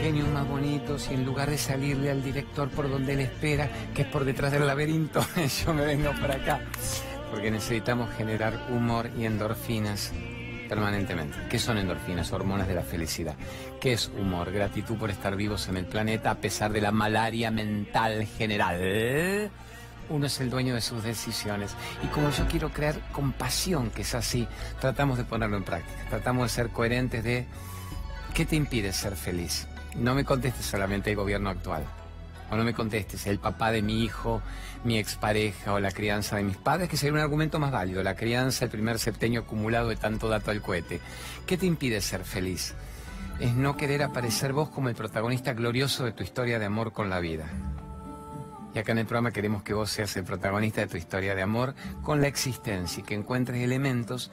ingenios más bonitos y en lugar de salirle al director por donde él espera, que es por detrás del laberinto, yo me vengo para acá. Porque necesitamos generar humor y endorfinas permanentemente. ¿Qué son endorfinas? Hormonas de la felicidad. ¿Qué es humor? Gratitud por estar vivos en el planeta a pesar de la malaria mental general. Uno es el dueño de sus decisiones. Y como yo quiero crear compasión, que es así, tratamos de ponerlo en práctica. Tratamos de ser coherentes de ¿qué te impide ser feliz? No me contestes solamente el gobierno actual. O no me contestes el papá de mi hijo, mi expareja o la crianza de mis padres, que sería un argumento más válido. La crianza, el primer septenio acumulado de tanto dato al cohete. ¿Qué te impide ser feliz? Es no querer aparecer vos como el protagonista glorioso de tu historia de amor con la vida. Y acá en el programa queremos que vos seas el protagonista de tu historia de amor con la existencia y que encuentres elementos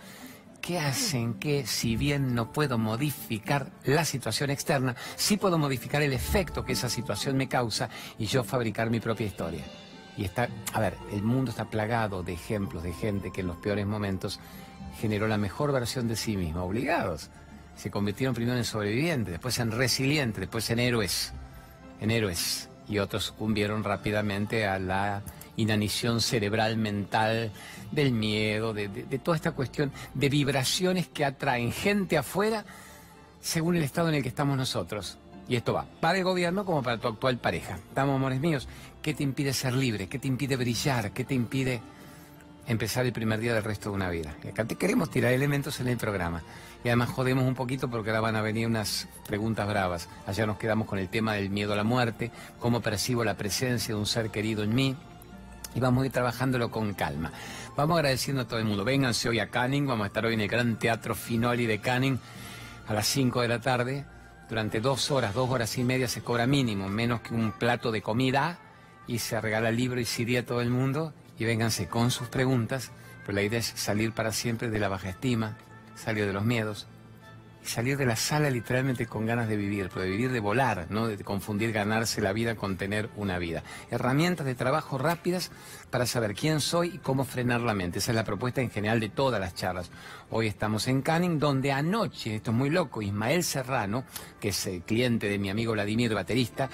que hacen que, si bien no puedo modificar la situación externa, sí puedo modificar el efecto que esa situación me causa y yo fabricar mi propia historia. Y está, a ver, el mundo está plagado de ejemplos de gente que en los peores momentos generó la mejor versión de sí misma, obligados. Se convirtieron primero en sobrevivientes, después en resilientes, después en héroes, en héroes y otros sucumbieron rápidamente a la inanición cerebral mental del miedo, de, toda esta cuestión de vibraciones que atraen gente afuera según el estado en el que estamos nosotros. Y esto va para el gobierno como para tu actual pareja. Estamos, amores míos, ¿qué te impide ser libre? ¿Qué te impide brillar? ¿Qué te impide empezar el primer día del resto de una vida? Y acá te queremos tirar elementos en el programa. Y además jodemos un poquito porque ahora van a venir unas preguntas bravas. Allá nos quedamos con el tema del miedo a la muerte, cómo percibo la presencia de un ser querido en mí. Y vamos a ir trabajándolo con calma. Vamos agradeciendo a todo el mundo. Vénganse hoy a Canning, vamos a estar hoy en el Gran Teatro Finoli de Canning a las 5 de la tarde. Durante dos horas, dos horas y media se cobra mínimo, menos que un plato de comida y se regala libro y CD a todo el mundo. Y vénganse con sus preguntas, pero la idea es salir para siempre de la baja estima, salir de los miedos salir de la sala literalmente con ganas de vivir, pero de vivir de volar, no de confundir ganarse la vida con tener una vida. Herramientas de trabajo rápidas para saber quién soy y cómo frenar la mente. Esa es la propuesta en general de todas las charlas. Hoy estamos en Canning, donde anoche, esto es muy loco, Ismael Serrano, que es el cliente de mi amigo Vladimir, baterista,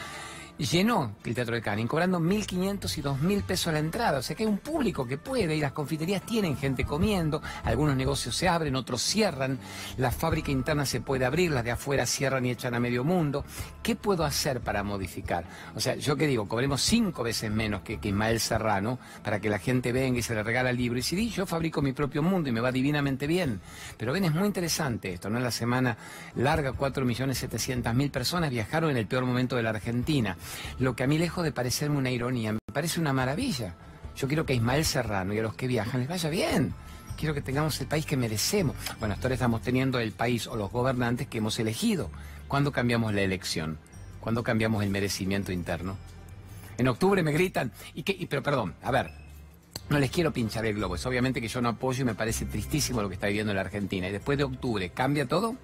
llenó el Teatro de Canning, cobrando 1.500 y 2.000 pesos la entrada. O sea que hay un público que puede y las confiterías tienen gente comiendo, algunos negocios se abren, otros cierran, la fábrica interna se puede abrir, las de afuera cierran y echan a medio mundo. ¿Qué puedo hacer para modificar? O sea, yo que digo, cobremos cinco veces menos que, que Ismael Serrano para que la gente venga y se le regala libro. Y di, yo fabrico mi propio mundo y me va divinamente bien. Pero ven, es muy interesante esto, ¿no? En la semana larga, 4.700.000 personas viajaron en el peor momento de la Argentina. Lo que a mí, lejos de parecerme una ironía, me parece una maravilla. Yo quiero que a Ismael Serrano y a los que viajan les vaya bien. Quiero que tengamos el país que merecemos. Bueno, hasta ahora estamos teniendo el país o los gobernantes que hemos elegido. ¿Cuándo cambiamos la elección? ¿Cuándo cambiamos el merecimiento interno? En octubre me gritan, y que, pero perdón, a ver, no les quiero pinchar el globo. Es obviamente que yo no apoyo y me parece tristísimo lo que está viviendo la Argentina. Y después de octubre, ¿cambia todo?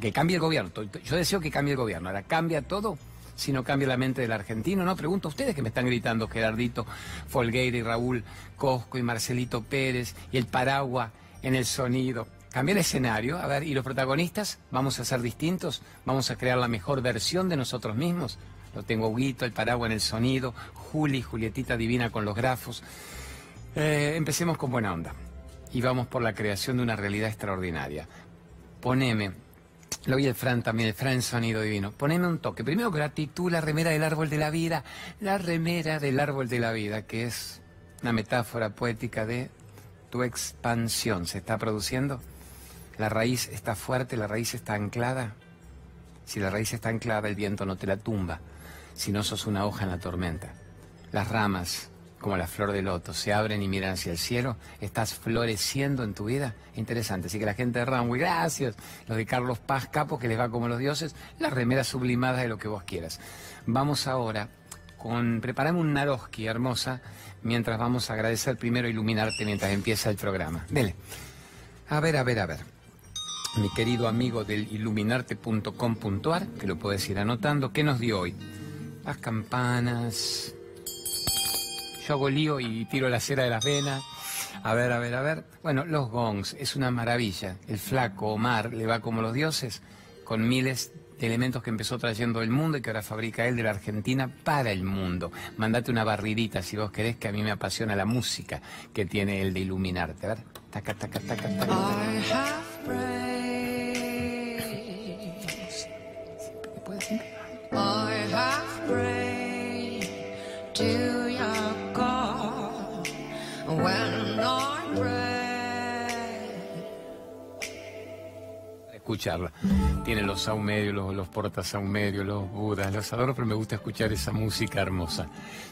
Que cambie el gobierno. Yo deseo que cambie el gobierno. Ahora, ¿cambia todo? Si no cambia la mente del argentino. No, pregunto a ustedes que me están gritando, Gerardito, Folgueira y Raúl Cosco y Marcelito Pérez y el Paragua en el sonido. Cambia el escenario, a ver, ¿y los protagonistas? ¿Vamos a ser distintos? ¿Vamos a crear la mejor versión de nosotros mismos? Lo tengo Huguito, el Paragua en el sonido, Juli, Julietita Divina con los grafos. Eh, empecemos con buena onda y vamos por la creación de una realidad extraordinaria. Poneme lo vi el Fran también, el Fran Sonido Divino. Poneme un toque. Primero gratitud, la remera del árbol de la vida. La remera del árbol de la vida, que es una metáfora poética de tu expansión. ¿Se está produciendo? La raíz está fuerte, la raíz está anclada. Si la raíz está anclada, el viento no te la tumba. Si no sos una hoja en la tormenta. Las ramas como la flor de loto, se abren y miran hacia el cielo, estás floreciendo en tu vida. Interesante. Así que la gente de Ramway, gracias. Los de Carlos Paz Capo, que les va como los dioses, las remeras sublimadas de lo que vos quieras. Vamos ahora con. Preparame un Naroski hermosa, mientras vamos a agradecer primero iluminarte mientras empieza el programa. Dele. A ver, a ver, a ver. Mi querido amigo del iluminarte.com.ar, que lo puedes ir anotando, ¿qué nos dio hoy? Las campanas, yo hago lío y tiro la cera de las venas. A ver, a ver, a ver. Bueno, los gongs, es una maravilla. El flaco Omar le va como los dioses, con miles elementos que empezó trayendo del mundo y que ahora fabrica él de la Argentina para el mundo. Mandate una barridita si vos querés, que a mí me apasiona la música que tiene el de iluminarte. A ver, taca, taca, taca, taca. Escucharla. Tiene los saumerios, los, los portasaumerio, los budas, los adoro, pero me gusta escuchar esa música hermosa.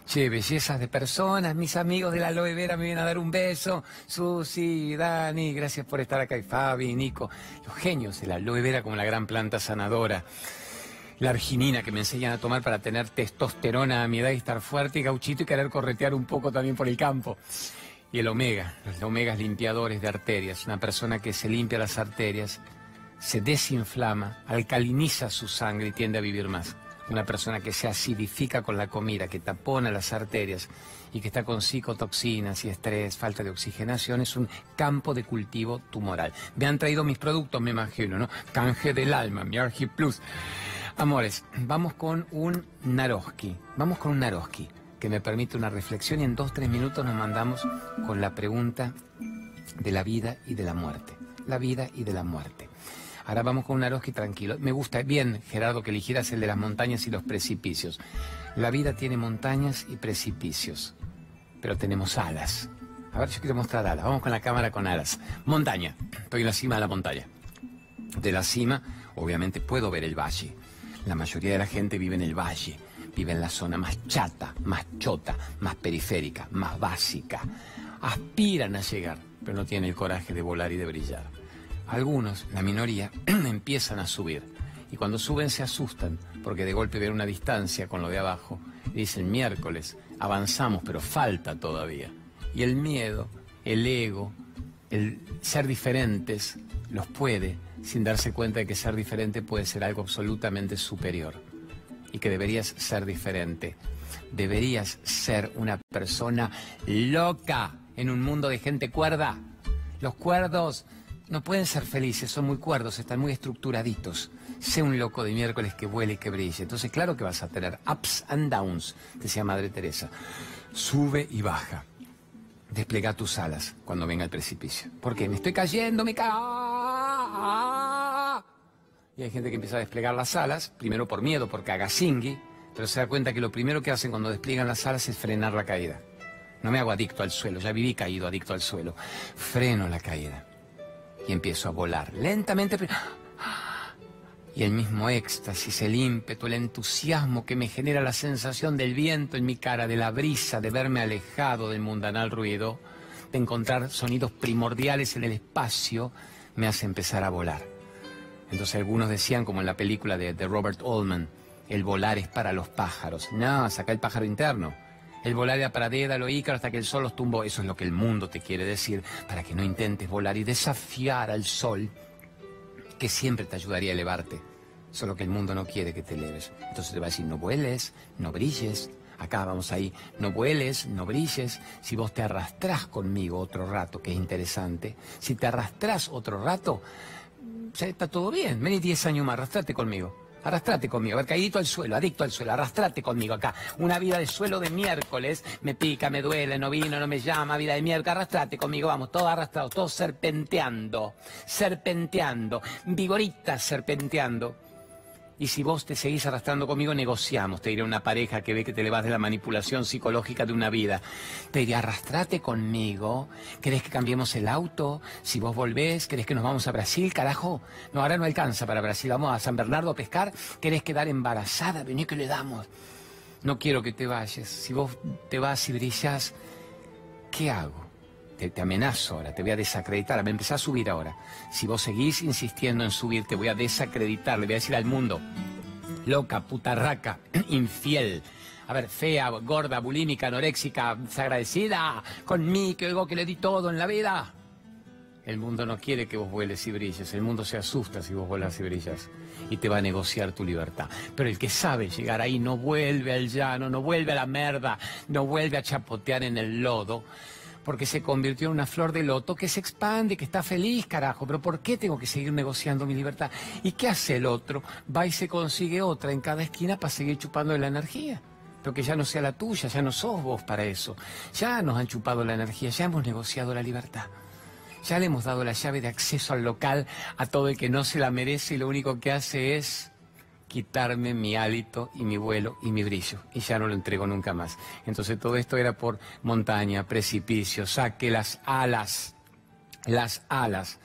Che, bellezas de personas, mis amigos de la aloe vera me vienen a dar un beso. Susi, Dani, gracias por estar acá. Y Fabi, Nico, los genios de la aloe vera como la gran planta sanadora la arginina que me enseñan a tomar para tener testosterona a mi edad y estar fuerte y gauchito y querer corretear un poco también por el campo. Y el omega, los omegas limpiadores de arterias, una persona que se limpia las arterias se desinflama, alcaliniza su sangre y tiende a vivir más. Una persona que se acidifica con la comida, que tapona las arterias y que está con psicotoxinas y estrés, falta de oxigenación, es un campo de cultivo tumoral. Me han traído mis productos, me imagino, ¿no? Canje del alma, mi Argi Plus. Amores, vamos con un Naroski. Vamos con un Naroski que me permite una reflexión y en dos, tres minutos nos mandamos con la pregunta de la vida y de la muerte. La vida y de la muerte. Ahora vamos con un Naroski tranquilo. Me gusta bien, Gerardo, que eligieras el de las montañas y los precipicios. La vida tiene montañas y precipicios, pero tenemos alas. A ver, yo quiero mostrar alas. Vamos con la cámara con alas. Montaña. Estoy en la cima de la montaña. De la cima, obviamente, puedo ver el valle. La mayoría de la gente vive en el valle. Vive en la zona más chata, más chota, más periférica, más básica. Aspiran a llegar, pero no tienen el coraje de volar y de brillar. Algunos, la minoría, empiezan a subir. Y cuando suben se asustan, porque de golpe ven una distancia con lo de abajo. Y dicen, miércoles, avanzamos, pero falta todavía. Y el miedo, el ego, el ser diferentes, los puede, sin darse cuenta de que ser diferente puede ser algo absolutamente superior. Y que deberías ser diferente. Deberías ser una persona loca en un mundo de gente cuerda. Los cuerdos no pueden ser felices, son muy cuerdos, están muy estructuraditos. Sé un loco de miércoles que vuele y que brille. Entonces, claro que vas a tener ups and downs, decía Madre Teresa. Sube y baja. Desplega tus alas cuando venga el precipicio. Porque me estoy cayendo, me cago. Y hay gente que empieza a desplegar las alas, primero por miedo, porque haga singui, pero se da cuenta que lo primero que hacen cuando despliegan las alas es frenar la caída. No me hago adicto al suelo, ya viví caído, adicto al suelo. Freno la caída y empiezo a volar lentamente. Y el mismo éxtasis, el ímpetu, el entusiasmo que me genera la sensación del viento en mi cara, de la brisa, de verme alejado del mundanal ruido, de encontrar sonidos primordiales en el espacio, me hace empezar a volar. Entonces algunos decían, como en la película de, de Robert Allman, el volar es para los pájaros. No, saca el pájaro interno. El volar era para Dédalo, Ícaro, hasta que el sol los tumbó. Eso es lo que el mundo te quiere decir, para que no intentes volar y desafiar al sol, que siempre te ayudaría a elevarte. Solo que el mundo no quiere que te eleves. Entonces te va a decir, no vueles, no brilles. Acá vamos ahí, no vueles, no brilles. Si vos te arrastrás conmigo otro rato, que es interesante, si te arrastrás otro rato, está todo bien. Vení 10 años más, arrastrate conmigo. Arrastrate conmigo, caído al suelo, adicto al suelo, arrastrate conmigo acá. Una vida de suelo de miércoles, me pica, me duele, no vino, no me llama, vida de miércoles, arrastrate conmigo, vamos, todos arrastrados, todos serpenteando, serpenteando, vigoritas serpenteando. Y si vos te seguís arrastrando conmigo, negociamos. Te diré una pareja que ve que te le vas de la manipulación psicológica de una vida. Te diré, arrastrate conmigo. ¿Querés que cambiemos el auto? Si vos volvés, ¿querés que nos vamos a Brasil? Carajo, no, ahora no alcanza para Brasil. Vamos a San Bernardo a pescar. ¿Querés quedar embarazada? Vení que le damos. No quiero que te vayas. Si vos te vas y brillas, ¿qué hago? Te, amenazo ahora, te voy a desacreditar, me empezás a subir ahora. Si vos seguís insistiendo en subir, te voy a desacreditar, le voy a decir al mundo, loca, putarraca, infiel. A ver, fea, gorda, bulímica, anoréxica, desagradecida, conmigo, que oigo que le di todo en la vida. El mundo no quiere que vos vueles y brilles, el mundo se asusta si vos vuelas y brillas y te va a negociar tu libertad. Pero el que sabe llegar ahí no vuelve al llano, no vuelve a la merda, no vuelve a chapotear en el lodo, porque se convirtió en una flor de loto que se expande, que está feliz, carajo. Pero ¿por qué tengo que seguir negociando mi libertad? ¿Y qué hace el otro? Va y se consigue otra en cada esquina para seguir chupando la energía. Pero que ya no sea la tuya, ya no sos vos para eso. Ya nos han chupado la energía, ya hemos negociado la libertad. Ya le hemos dado la llave de acceso al local a todo el que no se la merece y lo único que hace es quitarme mi hálito y mi vuelo y mi brillo. Y ya no lo entrego nunca más. Entonces todo esto era por montaña, precipicio, saque las alas, las alas.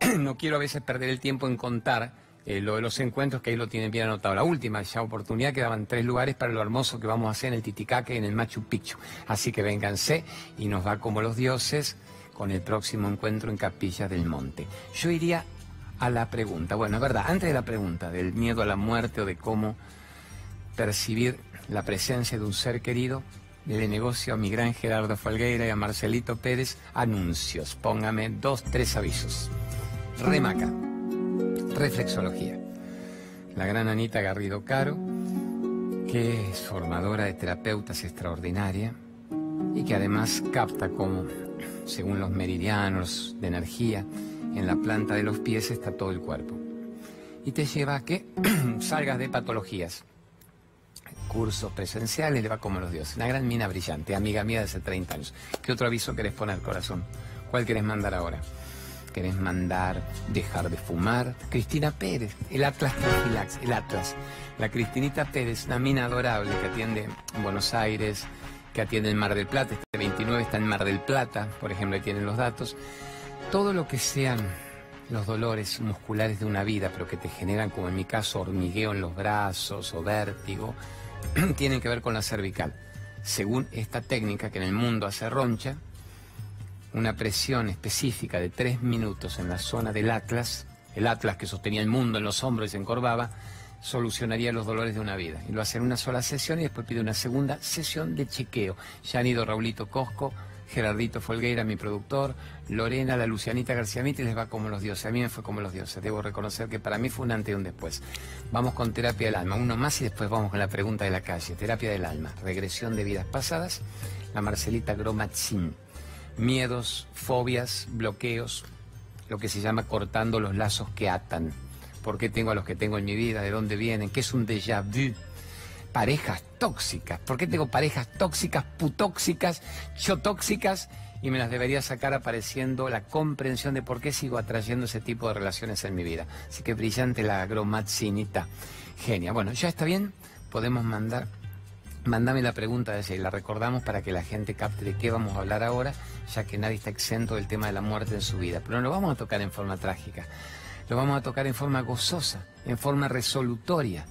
no quiero a veces perder el tiempo en contar eh, lo de los encuentros, que ahí lo tienen bien anotado. La última ya oportunidad, quedaban tres lugares para lo hermoso que vamos a hacer en el Titicaca y en el Machu Picchu. Así que vénganse y nos va como los dioses con el próximo encuentro en Capilla del Monte. Yo iría a la pregunta. Bueno, es verdad, antes de la pregunta del miedo a la muerte o de cómo percibir la presencia de un ser querido, le negocio a mi gran Gerardo Falgueira y a Marcelito Pérez anuncios. Póngame dos, tres avisos. Remaca, reflexología. La gran Anita Garrido Caro, que es formadora de terapeutas extraordinaria y que además capta como, según los meridianos de energía, en la planta de los pies está todo el cuerpo. Y te lleva a que salgas de patologías. Cursos presenciales, le va como los dioses. Una gran mina brillante, amiga mía de hace 30 años. ¿Qué otro aviso querés poner, corazón? ¿Cuál querés mandar ahora? ¿Querés mandar dejar de fumar? Cristina Pérez, el Atlas Profilax, el Atlas. La Cristinita Pérez, una mina adorable que atiende en Buenos Aires, que atiende en Mar del Plata. Este 29 está en Mar del Plata, por ejemplo, ahí tienen los datos todo lo que sean los dolores musculares de una vida, pero que te generan, como en mi caso, hormigueo en los brazos o vértigo, tienen que ver con la cervical. Según esta técnica que en el mundo hace roncha, una presión específica de tres minutos en la zona del atlas, el atlas que sostenía el mundo en los hombros y se encorvaba, solucionaría los dolores de una vida. Y lo hace en una sola sesión y después pide una segunda sesión de chequeo. Ya han ido Raulito Cosco, Gerardito Folgueira, mi productor, Lorena, la Lucianita García Miti, les va como los dioses. A mí me fue como los dioses. Debo reconocer que para mí fue un antes y un después. Vamos con terapia del alma, uno más y después vamos con la pregunta de la calle. Terapia del alma, regresión de vidas pasadas, la Marcelita Gromatzin. Miedos, fobias, bloqueos, lo que se llama cortando los lazos que atan. ¿Por qué tengo a los que tengo en mi vida? ¿De dónde vienen? ¿Qué es un déjà vu? Parejas tóxicas. ¿Por qué tengo parejas tóxicas, putóxicas, chotóxicas? Y me las debería sacar apareciendo la comprensión de por qué sigo atrayendo ese tipo de relaciones en mi vida. Así que brillante la agromatzinita. Genia. Bueno, ya está bien. Podemos mandar. Mándame la pregunta de ella y la recordamos para que la gente capte de qué vamos a hablar ahora, ya que nadie está exento del tema de la muerte en su vida. Pero no lo vamos a tocar en forma trágica. Lo vamos a tocar en forma gozosa, en forma resolutoria,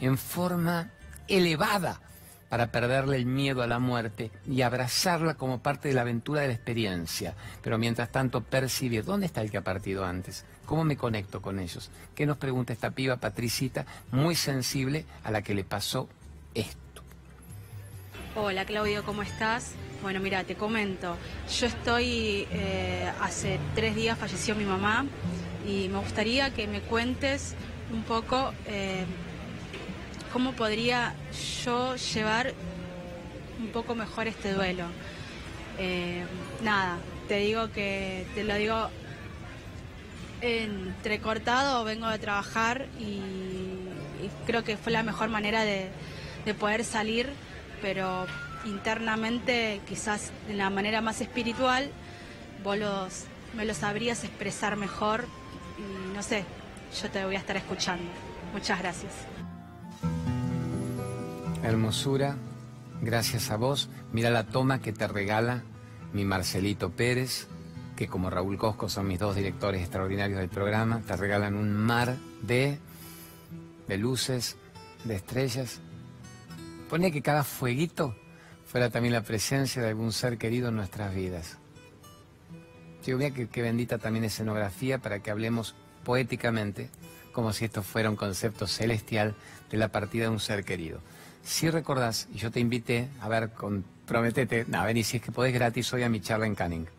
en forma elevada para perderle el miedo a la muerte y abrazarla como parte de la aventura de la experiencia. Pero mientras tanto percibir, ¿dónde está el que ha partido antes? ¿Cómo me conecto con ellos? ¿Qué nos pregunta esta piba Patricita, muy sensible a la que le pasó esto? Hola Claudio, ¿cómo estás? Bueno, mira, te comento. Yo estoy, eh, hace tres días falleció mi mamá y me gustaría que me cuentes un poco... Eh, cómo podría yo llevar un poco mejor este duelo. Eh, nada, te digo que te lo digo entrecortado, vengo de trabajar y, creo que fue la mejor manera de, poder salir, pero internamente quizás de la manera más espiritual vos me lo sabrías expresar mejor y no sé, yo te voy a estar escuchando. Muchas gracias. Hermosura, gracias a vos. Mira la toma que te regala mi Marcelito Pérez, que como Raúl Cosco son mis dos directores extraordinarios del programa, te regalan un mar de, luces, de estrellas. Pone que cada fueguito fuera también la presencia de algún ser querido en nuestras vidas. Yo mira que, que bendita también escenografía para que hablemos poéticamente, como si esto fuera un concepto celestial de la partida de un ser querido. Si recordás, yo te invité, a ver, con, prometete, no, ven, y si es que podés gratis hoy a mi charla en Canning.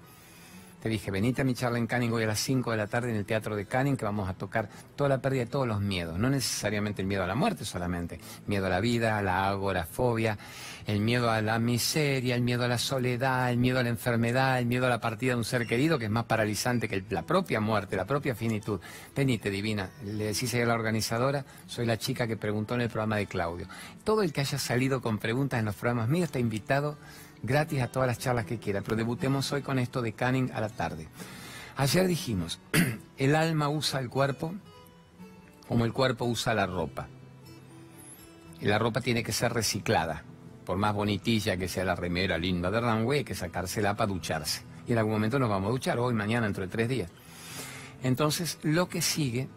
Te dije, venite a mi charla en Canning hoy a las 5 de la tarde en el Teatro de Canning, que vamos a tocar toda la pérdida de todos los miedos. No necesariamente el miedo a la muerte solamente. Miedo a la vida, a la agorafobia, el miedo a la miseria, el miedo a la soledad, el miedo a la enfermedad, el miedo a la partida de un ser querido, que es más paralizante que la propia muerte, la propia finitud. Venite, divina. Le decís a la organizadora, soy la chica que preguntó en el programa de Claudio. Todo el que haya salido con preguntas en los programas míos está invitado gratis a todas las charlas que quiera, pero debutemos hoy con esto de Canning a la tarde. Ayer dijimos, el alma usa el cuerpo como el cuerpo usa la ropa. Y la ropa tiene que ser reciclada. Por más bonitilla que sea la remera linda de runway, hay que sacársela para ducharse. Y en algún momento nos vamos a duchar, hoy, mañana, dentro de tres días. Entonces, lo que sigue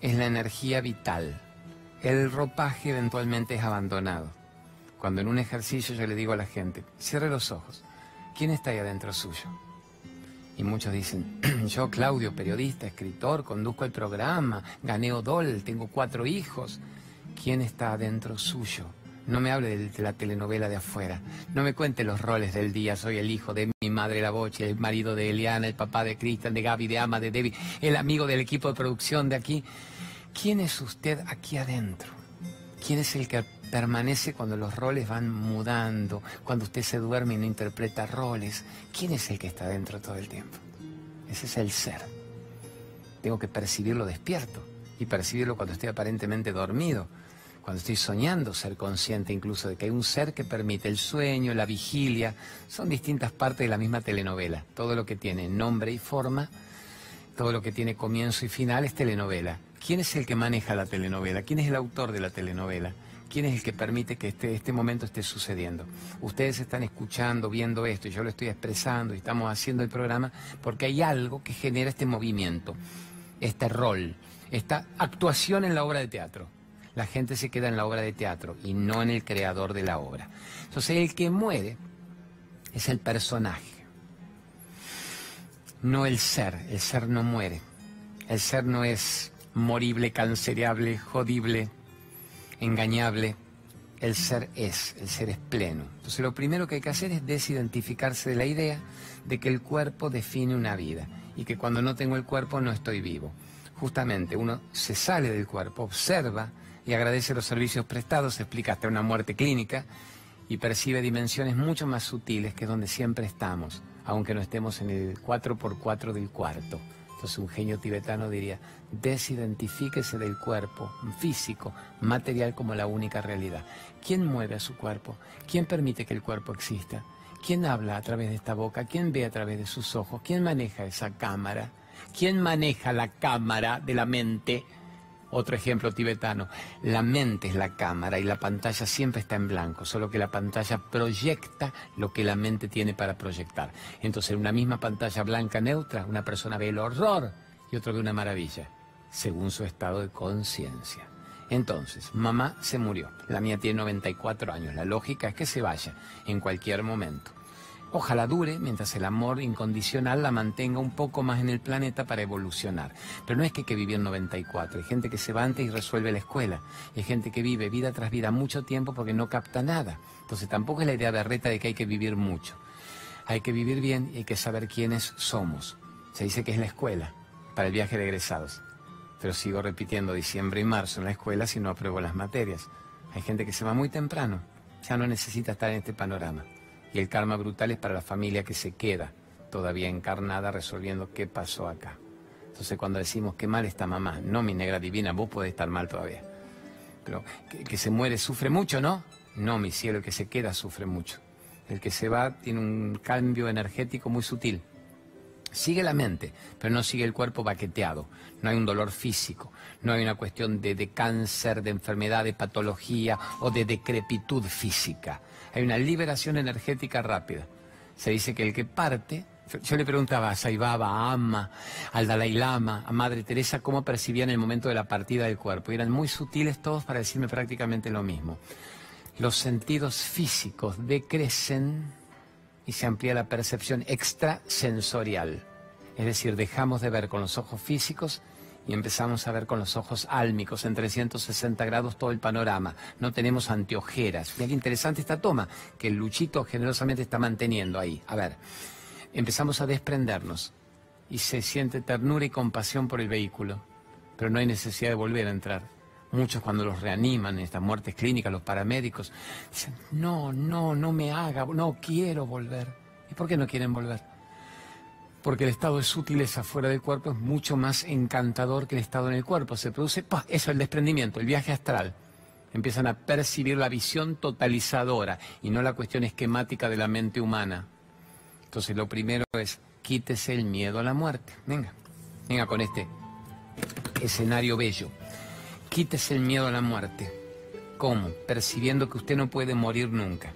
es la energía vital. El ropaje eventualmente es abandonado. Cuando en un ejercicio yo le digo a la gente, cierre los ojos, ¿quién está ahí adentro suyo? Y muchos dicen, yo Claudio, periodista, escritor, conduzco el programa, gané Odol, tengo cuatro hijos. ¿Quién está adentro suyo? No me hable de, la telenovela de afuera. No me cuente los roles del día. Soy el hijo de mi madre, la Boche, el marido de Eliana, el papá de Cristian, de Gaby, de Ama, de Debbie, el amigo del equipo de producción de aquí. ¿Quién es usted aquí adentro? ¿Quién es el que permanece cuando los roles van mudando, cuando usted se duerme y no interpreta roles. ¿Quién es el que está dentro todo el tiempo? Ese es el ser. Tengo que percibirlo despierto y percibirlo cuando estoy aparentemente dormido, cuando estoy soñando, ser consciente incluso de que hay un ser que permite el sueño, la vigilia. Son distintas partes de la misma telenovela. Todo lo que tiene nombre y forma, todo lo que tiene comienzo y final es telenovela. ¿Quién es el que maneja la telenovela? ¿Quién es el autor de la telenovela? ¿Quién es el que permite que este, este momento esté sucediendo? Ustedes están escuchando, viendo esto, y yo lo estoy expresando y estamos haciendo el programa porque hay algo que genera este movimiento, este rol, esta actuación en la obra de teatro. La gente se queda en la obra de teatro y no en el creador de la obra. Entonces el que muere es el personaje, no el ser. El ser no muere. El ser no es morible, cancereable, jodible, engañable, el ser es, el ser es pleno. Entonces lo primero que hay que hacer es desidentificarse de la idea de que el cuerpo define una vida y que cuando no tengo el cuerpo no estoy vivo. Justamente uno se sale del cuerpo, observa y agradece los servicios prestados, explica hasta una muerte clínica y percibe dimensiones mucho más sutiles que donde siempre estamos, aunque no estemos en el 4x4 del cuarto. Entonces un genio tibetano diría, desidentifíquese del cuerpo físico, material como la única realidad. ¿Quién mueve a su cuerpo? ¿Quién permite que el cuerpo exista? ¿Quién habla a través de esta boca? ¿Quién ve a través de sus ojos? ¿Quién maneja esa cámara? ¿Quién maneja la cámara de la mente? Otro ejemplo tibetano, la mente es la cámara y la pantalla siempre está en blanco, solo que la pantalla proyecta lo que la mente tiene para proyectar. Entonces, en una misma pantalla blanca neutra, una persona ve el horror y otro ve una maravilla, según su estado de conciencia. Entonces, mamá se murió, la mía tiene 94 años, la lógica es que se vaya en cualquier momento. Ojalá dure mientras el amor incondicional la mantenga un poco más en el planeta para evolucionar. Pero no es que que vivir 94. Hay gente que se va antes y resuelve la escuela. Hay gente que vive vida tras vida mucho tiempo porque no capta nada. Entonces tampoco es la idea berreta de que hay que vivir mucho. Hay que vivir bien y hay que saber quiénes somos. Se dice que es la escuela para el viaje de egresados. Pero sigo repitiendo diciembre y marzo en la escuela si no apruebo las materias. Hay gente que se va muy temprano. Ya no necesita estar en este panorama. Y el karma brutal es para la familia que se queda todavía encarnada resolviendo qué pasó acá. Entonces cuando decimos qué mal está mamá, no mi negra divina, vos podés estar mal todavía. Pero que, que se muere sufre mucho, ¿no? No, mi cielo, el que se queda sufre mucho. El que se va tiene un cambio energético muy sutil. Sigue la mente, pero no sigue el cuerpo baqueteado. No hay un dolor físico, no hay una cuestión de, cáncer, de enfermedad, de patología o de decrepitud física hay una liberación energética rápida. Se dice que el que parte, yo le preguntaba a Saibaba, a Amma, al Dalai Lama, a Madre Teresa, cómo percibían el momento de la partida del cuerpo. Y eran muy sutiles todos para decirme prácticamente lo mismo. Los sentidos físicos decrecen y se amplía la percepción extrasensorial. Es decir, dejamos de ver con los ojos físicos y empezamos a ver con los ojos álmicos en 360 grados todo el panorama. No tenemos anteojeras. Qué interesante esta toma que el Luchito generosamente está manteniendo ahí. A ver, empezamos a desprendernos y se siente ternura y compasión por el vehículo, pero no hay necesidad de volver a entrar. Muchos cuando los reaniman en estas muertes clínicas, los paramédicos, dicen, no, no, no me haga, no quiero volver. ¿Y por qué no quieren volver? Porque el estado de sutileza fuera del cuerpo es mucho más encantador que el estado en el cuerpo. Se produce, ¡pah! eso, el desprendimiento, el viaje astral. Empiezan a percibir la visión totalizadora y no la cuestión esquemática de la mente humana. Entonces lo primero es, quítese el miedo a la muerte. Venga, venga con este escenario bello. Quítese el miedo a la muerte. ¿Cómo? Percibiendo que usted no puede morir nunca.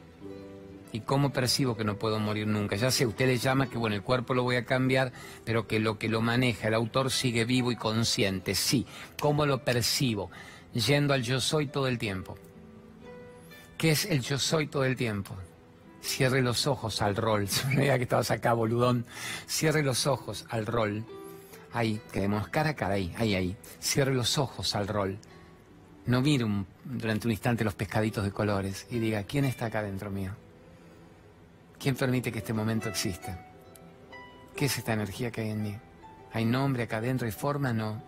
¿Y cómo percibo que no puedo morir nunca? Ya sé, usted le llama que, bueno, el cuerpo lo voy a cambiar, pero que lo que lo maneja, el autor sigue vivo y consciente. Sí, ¿cómo lo percibo? Yendo al yo soy todo el tiempo. ¿Qué es el yo soy todo el tiempo? Cierre los ojos al rol. Se que estabas acá, boludón. Cierre los ojos al rol Ahí, quedemos cara a cara, ahí, ahí, ahí. Cierre los ojos al rol. No mire durante un instante los pescaditos de colores y diga, ¿quién está acá dentro mío? ¿Quién permite que este momento exista? ¿Qué es esta energía que hay en mí? ¿Hay nombre acá adentro? ¿Hay forma? No.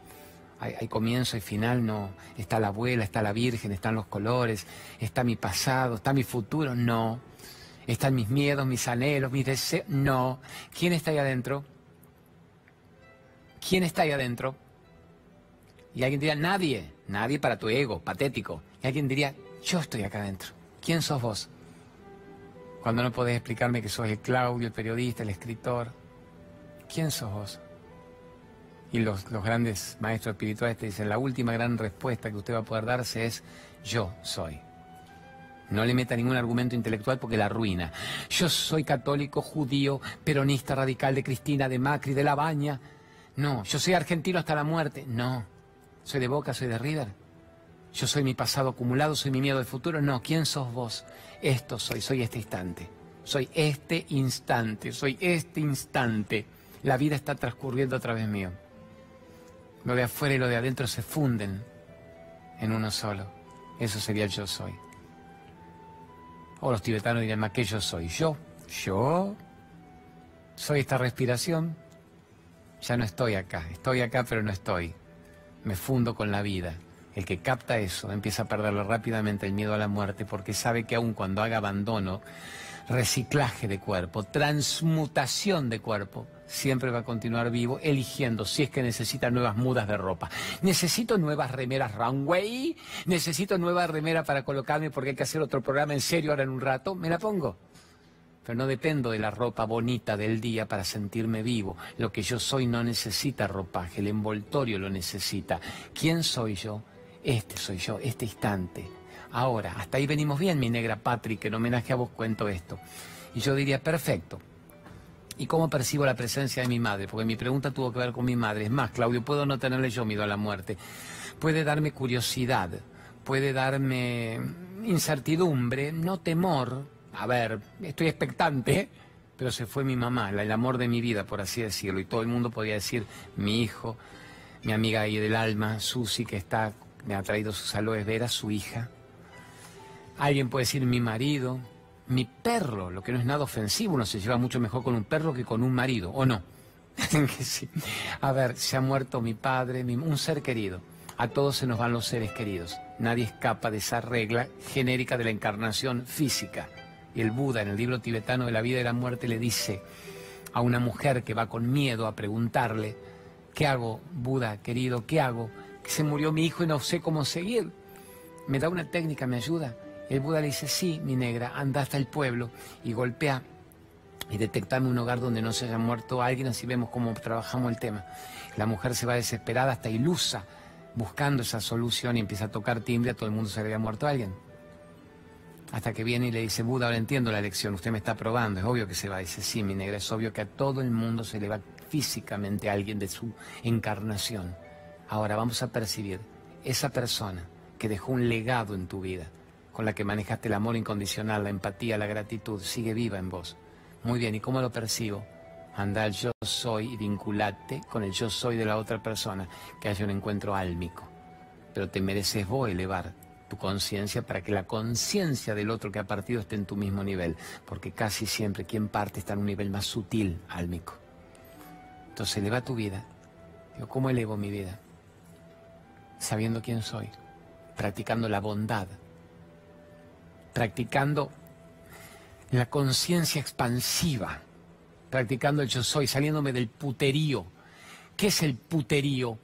¿Hay, ¿Hay, comienzo y final? No. ¿Está la abuela? ¿Está la virgen? ¿Están los colores? ¿Está mi pasado? ¿Está mi futuro? No. ¿Están mis miedos, mis anhelos, mis deseos? No. ¿Quién está ahí adentro? ¿Quién está ahí adentro? Y alguien diría, nadie, nadie para tu ego, patético. Y alguien diría, yo estoy acá adentro. ¿Quién sos vos? Cuando no podés explicarme que sos el Claudio, el periodista, el escritor. ¿Quién sos vos? Y los, los grandes maestros espirituales te dicen, la última gran respuesta que usted va a poder darse es, yo soy. No le meta ningún argumento intelectual porque la arruina. Yo soy católico, judío, peronista radical de Cristina, de Macri, de La Baña. No, yo soy argentino hasta la muerte. No. Soy de Boca, soy de River. Yo soy mi pasado acumulado, soy mi miedo del futuro. No, ¿quién sos vos? Esto soy, soy este instante. Soy este instante, soy este instante. La vida está transcurriendo a través mío. Lo de afuera y lo de adentro se funden en uno solo. Eso sería el yo soy. O los tibetanos dirían más que yo soy. Yo, yo soy esta respiración, ya no estoy acá, estoy acá pero no estoy. Me fundo con la vida. El que capta eso empieza a perderlo rápidamente el miedo a la muerte porque sabe que aun cuando haga abandono, reciclaje de cuerpo, transmutación de cuerpo, siempre va a continuar vivo, eligiendo si es que necesita nuevas mudas de ropa. Necesito nuevas remeras runway, necesito nueva remera para colocarme porque hay que hacer otro programa en serio ahora en un rato, me la pongo pero no dependo de la ropa bonita del día para sentirme vivo. Lo que yo soy no necesita ropaje, el envoltorio lo necesita. ¿Quién soy yo? Este soy yo, este instante. Ahora, hasta ahí venimos bien, mi negra Patrick, en homenaje a vos cuento esto. Y yo diría, perfecto. ¿Y cómo percibo la presencia de mi madre? Porque mi pregunta tuvo que ver con mi madre. Es más, Claudio, puedo no tenerle yo miedo a la muerte. Puede darme curiosidad, puede darme incertidumbre, no temor, a ver, estoy expectante, pero se fue mi mamá, el amor de mi vida, por así decirlo, y todo el mundo podía decir mi hijo, mi amiga ahí del alma, Susi, que está, me ha traído sus aloes veras, su hija. Alguien puede decir mi marido, mi perro, lo que no es nada ofensivo, uno se lleva mucho mejor con un perro que con un marido, ¿o no? sí. A ver, se ha muerto mi padre, un ser querido. A todos se nos van los seres queridos. Nadie escapa de esa regla genérica de la encarnación física. Y el Buda en el libro tibetano de la vida y la muerte le dice a una mujer que va con miedo a preguntarle, ¿qué hago, Buda querido? ¿Qué hago? Que se murió mi hijo y no sé cómo seguir. ¿Me da una técnica? ¿Me ayuda? El Buda le dice, sí, mi negra, anda hasta el pueblo y golpea y detectame un hogar donde no se haya muerto alguien, así vemos cómo trabajamos el tema. La mujer se va desesperada, hasta ilusa, buscando esa solución y empieza a tocar timbre, a todo el mundo se le había muerto alguien. Hasta que viene y le dice, Buda, ahora entiendo la lección, usted me está probando, es obvio que se va. Dice, sí, mi negra, es obvio que a todo el mundo se le va físicamente alguien de su encarnación. Ahora vamos a percibir esa persona que dejó un legado en tu vida, con la que manejaste el amor incondicional, la empatía, la gratitud, sigue viva en vos. Muy bien, ¿y cómo lo percibo? Anda al yo soy y vinculate con el yo soy de la otra persona, que haya un encuentro álmico. Pero te mereces vos elevar tu conciencia para que la conciencia del otro que ha partido esté en tu mismo nivel, porque casi siempre quien parte está en un nivel más sutil, álmico. Entonces eleva tu vida. Digo, ¿cómo elevo mi vida? Sabiendo quién soy, practicando la bondad, practicando la conciencia expansiva, practicando el yo soy, saliéndome del puterío. ¿Qué es el puterío?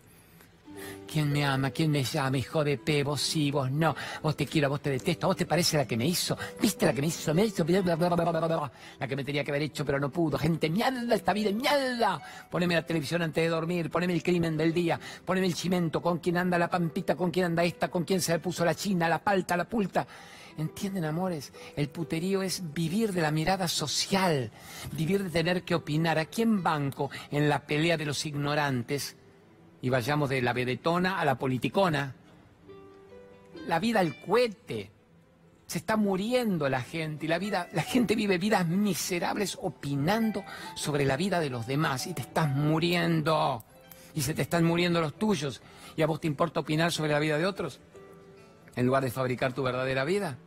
¿Quién me ama? ¿Quién me llama? Hijo de P, vos sí, vos no. Vos te quiero, vos te detesto. ¿Vos te parece la que me hizo? ¿Viste la que me hizo? Me hizo. La que me tenía que haber hecho, pero no pudo. Gente, mierda, esta vida, mierda. Poneme la televisión antes de dormir. Poneme el crimen del día. Poneme el chimento. ¿Con quién anda la pampita? ¿Con quién anda esta? ¿Con quién se le puso la china, la palta, la pulta? ¿Entienden, amores? El puterío es vivir de la mirada social, vivir de tener que opinar. ¿A quién banco en la pelea de los ignorantes? Y vayamos de la vedetona a la politicona. La vida al cohete. Se está muriendo la gente y la vida, la gente vive vidas miserables opinando sobre la vida de los demás y te estás muriendo. Y se te están muriendo los tuyos. ¿Y a vos te importa opinar sobre la vida de otros? En lugar de fabricar tu verdadera vida.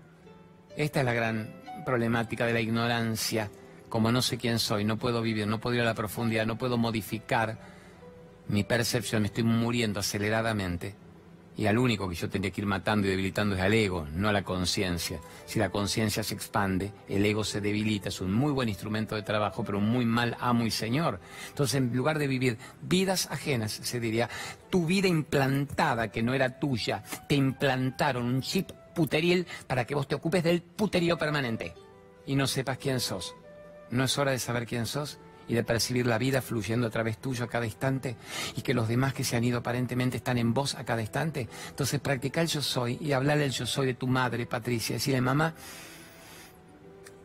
Esta es la gran problemática de la ignorancia. Como no sé quién soy, no puedo vivir, no puedo ir a la profundidad, no puedo modificar mi percepción, estoy muriendo aceleradamente. Y al único que yo tendría que ir matando y debilitando es al ego, no a la conciencia. Si la conciencia se expande, el ego se debilita. Es un muy buen instrumento de trabajo, pero un muy mal amo y señor. Entonces, en lugar de vivir vidas ajenas, se diría, tu vida implantada, que no era tuya, te implantaron un chip puteril para que vos te ocupes del puterío permanente y no sepas quién sos. ¿No es hora de saber quién sos? Y de percibir la vida fluyendo a través tuyo a cada instante y que los demás que se han ido aparentemente están en vos a cada instante. Entonces practica el yo soy y hablarle el yo soy de tu madre, Patricia. Decirle, mamá,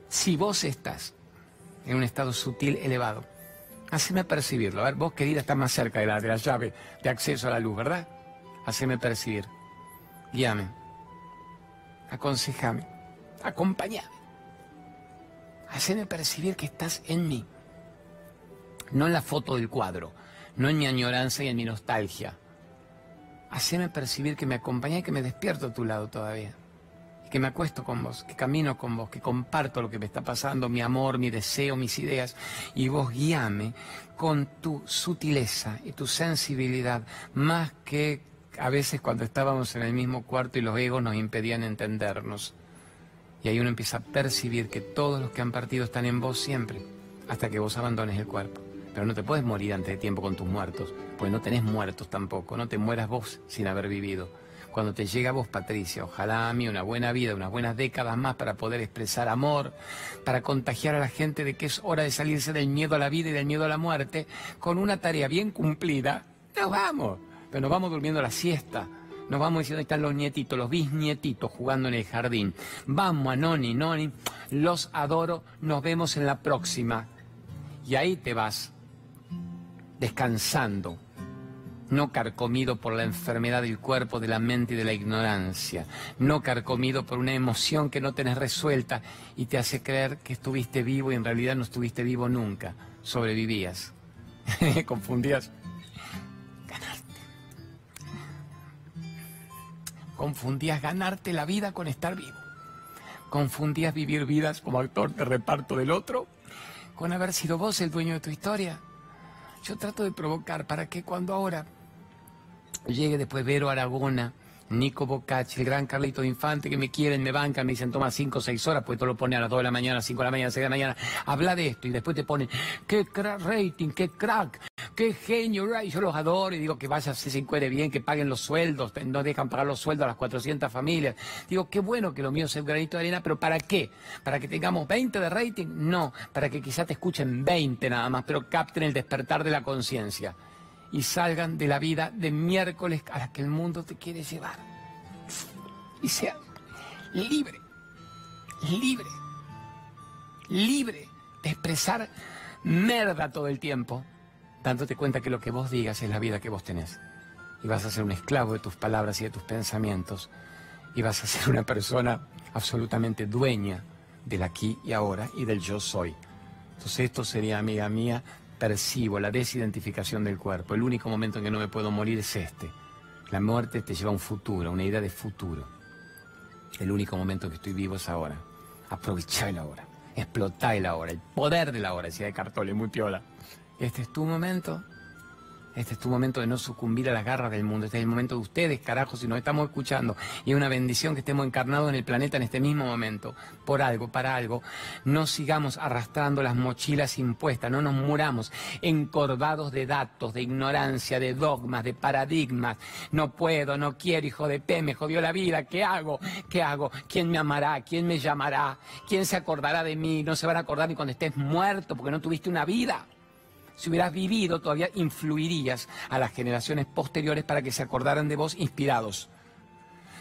si vos estás en un estado sutil elevado, haceme percibirlo. A ver, vos querida estás más cerca de la, de la llave de acceso a la luz, ¿verdad? Haceme percibir. Guíame. Aconsejame. Acompáñame. Haceme percibir que estás en mí no en la foto del cuadro, no en mi añoranza y en mi nostalgia. Haceme percibir que me acompañé y que me despierto a tu lado todavía. que me acuesto con vos, que camino con vos, que comparto lo que me está pasando, mi amor, mi deseo, mis ideas. Y vos guíame con tu sutileza y tu sensibilidad, más que a veces cuando estábamos en el mismo cuarto y los egos nos impedían entendernos. Y ahí uno empieza a percibir que todos los que han partido están en vos siempre, hasta que vos abandones el cuerpo. Pero no te puedes morir antes de tiempo con tus muertos, pues no tenés muertos tampoco, no te mueras vos sin haber vivido. Cuando te llega a vos, Patricia, ojalá a mí una buena vida, unas buenas décadas más para poder expresar amor, para contagiar a la gente de que es hora de salirse del miedo a la vida y del miedo a la muerte, con una tarea bien cumplida, nos vamos. Pero nos vamos durmiendo la siesta, nos vamos diciendo, ahí están los nietitos, los bisnietitos jugando en el jardín. Vamos a Noni, Noni, los adoro, nos vemos en la próxima. Y ahí te vas descansando, no carcomido por la enfermedad del cuerpo, de la mente y de la ignorancia, no carcomido por una emoción que no tenés resuelta y te hace creer que estuviste vivo y en realidad no estuviste vivo nunca, sobrevivías, confundías ganarte. Confundías ganarte la vida con estar vivo. Confundías vivir vidas como actor de reparto del otro con haber sido vos el dueño de tu historia. Yo trato de provocar para que cuando ahora llegue después Vero Aragona, Nico Bocacci, el gran Carlito Infante, que me quieren, me bancan, me dicen, toma cinco o seis horas, pues todo lo pone a las dos de la mañana, cinco de la mañana, seis de la mañana, habla de esto y después te ponen, qué crack rating, qué crack, qué genio, yo los adoro y digo que vaya, se encuentre bien, que paguen los sueldos, no dejan pagar los sueldos a las 400 familias. Digo, qué bueno que lo mío sea un granito de arena, pero ¿para qué? ¿Para que tengamos 20 de rating? No, para que quizá te escuchen 20 nada más, pero capten el despertar de la conciencia y salgan de la vida de miércoles a la que el mundo te quiere llevar. Y sea libre, libre, libre de expresar merda todo el tiempo, dándote cuenta que lo que vos digas es la vida que vos tenés. Y vas a ser un esclavo de tus palabras y de tus pensamientos. Y vas a ser una persona absolutamente dueña del aquí y ahora y del yo soy. Entonces esto sería, amiga mía, percibo la desidentificación del cuerpo. El único momento en que no me puedo morir es este. La muerte te lleva a un futuro, una idea de futuro. El único momento que estoy vivo es ahora. Aprovechá el ahora. Explotá el ahora. El poder de la hora, decía de Cartole, muy piola. Este es tu momento Este es tu momento de no sucumbir a las garras del mundo. Este es el momento de ustedes, carajo, si nos estamos escuchando. Y es una bendición que estemos encarnados en el planeta en este mismo momento. Por algo, para algo. No sigamos arrastrando las mochilas impuestas. No nos muramos encorvados de datos, de ignorancia, de dogmas, de paradigmas. No puedo, no quiero, hijo de P, me jodió la vida. ¿Qué hago? ¿Qué hago? ¿Quién me amará? ¿Quién me llamará? ¿Quién se acordará de mí? No se van a acordar ni cuando estés muerto porque no tuviste una vida si hubieras vivido, todavía influirías a las generaciones posteriores para que se acordaran de vos inspirados.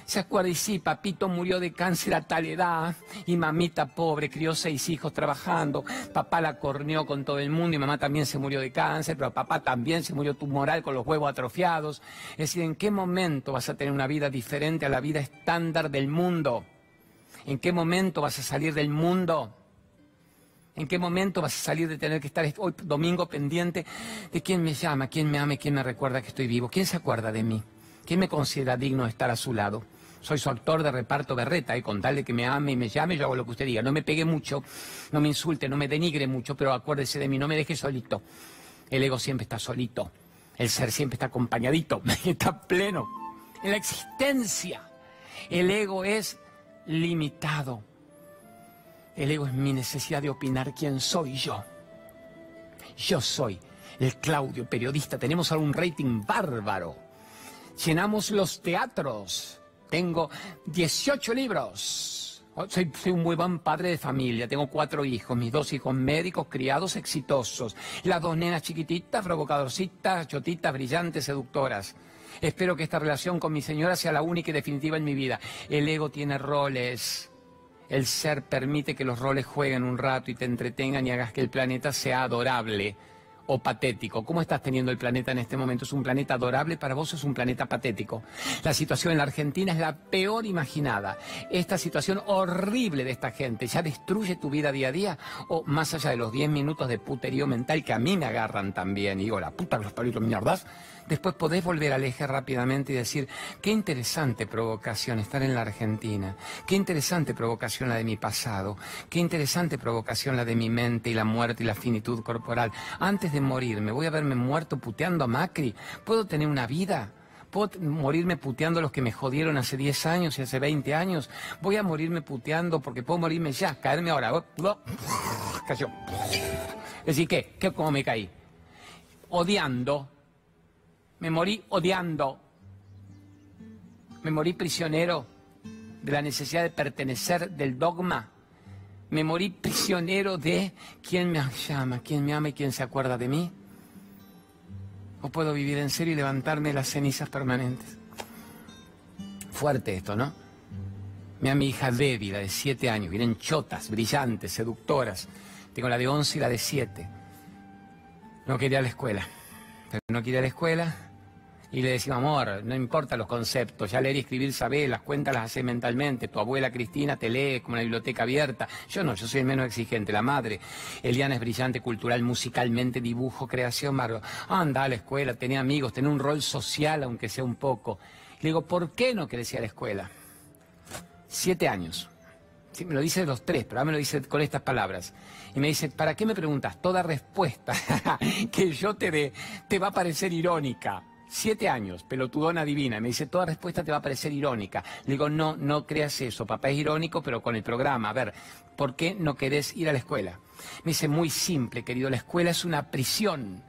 Se acuerda y sí, papito murió de cáncer a tal edad y mamita pobre crió seis hijos trabajando. Papá la corneó con todo el mundo y mamá también se murió de cáncer, pero papá también se murió tumoral con los huevos atrofiados. Es decir, ¿en qué momento vas a tener una vida diferente a la vida estándar del mundo? ¿En qué momento vas a salir del mundo? ¿En qué momento vas a salir de tener que estar hoy domingo pendiente de quién me llama, quién me ama, quién me recuerda que estoy vivo? ¿Quién se acuerda de mí? ¿Quién me considera digno de estar a su lado? Soy su actor de reparto berreta y con tal de que me ame y me llame, yo hago lo que usted diga. No me pegue mucho, no me insulte, no me denigre mucho, pero acuérdese de mí, no me deje solito. El ego siempre está solito, el ser siempre está acompañadito, está pleno. En la existencia, el ego es limitado. El ego es mi necesidad de opinar quién soy yo. Yo soy el Claudio, periodista. Tenemos ahora un rating bárbaro. Llenamos los teatros. Tengo 18 libros. Oh, soy, un muy buen padre de familia. Tengo cuatro hijos. Mis dos hijos médicos, criados, exitosos. Las dos nenas chiquititas, provocadorcitas, chotitas, brillantes, seductoras. Espero que esta relación con mi señora sea la única y definitiva en mi vida. El ego tiene roles el ser permite que los roles jueguen un rato y te entretengan y hagas que el planeta sea adorable o patético. ¿Cómo estás teniendo el planeta en este momento? ¿Es un planeta adorable para vos es un planeta patético? La situación en la Argentina es la peor imaginada. Esta situación horrible de esta gente ya destruye tu vida día a día o más allá de los 10 minutos de puterío mental que a mí me agarran también y digo, la puta que los palitos mierdas, después podés volver al eje rápidamente y decir, qué interesante provocación estar en la Argentina, qué interesante provocación la de mi pasado, qué interesante provocación la de mi mente y la muerte y la finitud corporal. Antes de morir, ¿me voy a verme muerto puteando a Macri? ¿Puedo tener una vida? ¿Puedo morirme puteando a los que me jodieron hace 10 años y hace 20 años? ¿Voy a morirme puteando porque puedo morirme ya, caerme ahora? Cayó. Es decir, ¿qué? ¿Qué? ¿Cómo me caí? Odiando me morí odiando. Me morí prisionero de la necesidad de pertenecer, del dogma. Me morí prisionero de quién me llama, quién me ama y quién se acuerda de mí. O puedo vivir en serio y levantarme las cenizas permanentes. Fuerte esto, ¿no? Me mi hija Debbie, la de siete años. Vienen chotas, brillantes, seductoras. Tengo la de once y la de siete. No quería la escuela. Pero no quería a la escuela y le decimos, amor, no importa los conceptos, ya leer y escribir sabés, las cuentas las hace mentalmente, tu abuela Cristina te lee como una biblioteca abierta, yo no, yo soy el menos exigente, la madre, Eliana es brillante, cultural, musicalmente, dibujo, creación, Margo, anda a la escuela, tenía amigos, tenía un rol social, aunque sea un poco. Le digo, ¿por qué no querés ir a la escuela? Siete años. Sí, me lo dice los tres, pero ahora me lo dice con estas palabras. Y me dice, ¿para qué me preguntas? Toda respuesta que yo te dé te va a parecer irónica. Siete años, pelotudona divina. Me dice, toda respuesta te va a parecer irónica. Le digo, no, no creas eso. Papá es irónico, pero con el programa. A ver, ¿por qué no querés ir a la escuela? Me dice, muy simple, querido. La escuela es una prisión.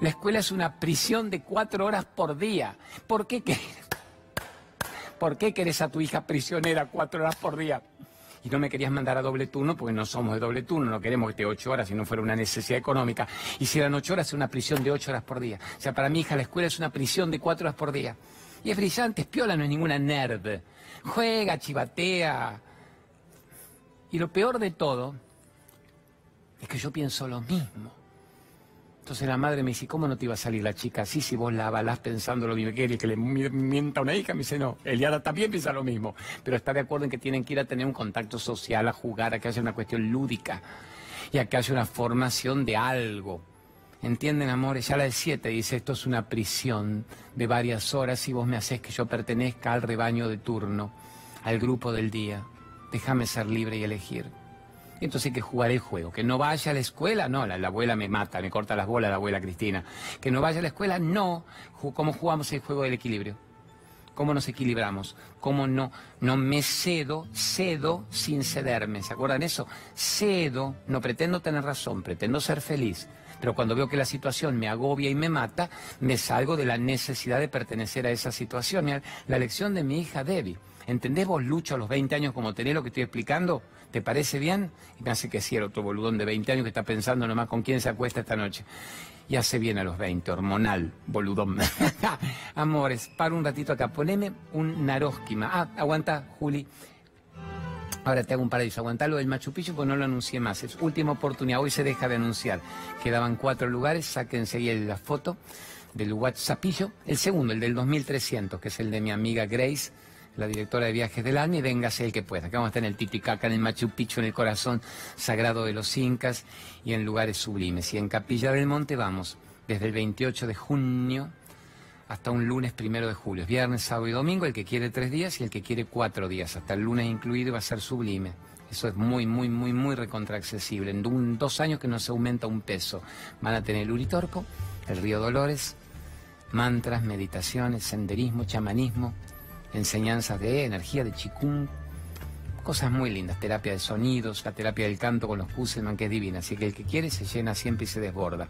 La escuela es una prisión de cuatro horas por día. ¿Por qué querés? ¿Por qué querés a tu hija prisionera cuatro horas por día? Y no me querías mandar a doble turno porque no somos de doble turno, no queremos que esté ocho horas si no fuera una necesidad económica. Y si eran ocho horas, es una prisión de ocho horas por día. O sea, para mi hija la escuela es una prisión de cuatro horas por día. Y es brillante, es piola, no es ninguna nerd. Juega, chivatea. Y lo peor de todo es que yo pienso lo mismo. Entonces la madre me dice, ¿cómo no te iba a salir la chica así si vos la avalás pensando lo que que le mienta a una hija? Me dice, no, Eliana también piensa lo mismo, pero está de acuerdo en que tienen que ir a tener un contacto social, a jugar, a que haya una cuestión lúdica y a que haya una formación de algo. ¿Entienden, amores? Ya la de siete dice, esto es una prisión de varias horas y vos me haces que yo pertenezca al rebaño de turno, al grupo del día. Déjame ser libre y elegir. Entonces hay que jugar el juego. Que no vaya a la escuela, no, la, abuela me mata, me corta las bolas la abuela Cristina. Que no vaya a la escuela, no. ¿Cómo jugamos el juego del equilibrio? ¿Cómo nos equilibramos? ¿Cómo no, no me cedo, cedo sin cederme? ¿Se acuerdan eso? Cedo, no pretendo tener razón, pretendo ser feliz. Pero cuando veo que la situación me agobia y me mata, me salgo de la necesidad de pertenecer a esa situación. la lección de mi hija Debbie. ¿Entendés vos, Lucho, a los 20 años como tenés lo que estoy explicando? ¿Te parece bien? Y me hace que sí, el otro boludón de 20 años que está pensando nomás con quién se acuesta esta noche. Y hace bien a los 20, hormonal, boludón. Amores, para un ratito acá, poneme un narósquima. Ah, aguanta, Juli. Ahora te hago un paraíso. Aguantalo del Machu Picchu porque no lo anuncié más. Es última oportunidad. Hoy se deja de anunciar. Quedaban cuatro lugares. Sáquense ahí la foto del WhatsAppillo. El segundo, el del 2300, que es el de mi amiga Grace la directora de viajes del ANI, véngase el que pueda. Acá vamos a estar en el Titicaca, en el Machu Picchu, en el corazón sagrado de los incas y en lugares sublimes. Y en Capilla del Monte vamos desde el 28 de junio hasta un lunes primero de julio. Viernes, sábado y domingo, el que quiere tres días y el que quiere cuatro días. Hasta el lunes incluido va a ser sublime. Eso es muy, muy, muy, muy recontraaccesible. En dos años que no se aumenta un peso. Van a tener el Uritorco, el Río Dolores, mantras, meditaciones, senderismo, chamanismo, enseñanzas de energía, de chikung, cosas muy lindas, terapia de sonidos, la terapia del canto con los Kuselman, que es divina, así que el que quiere se llena siempre y se desborda.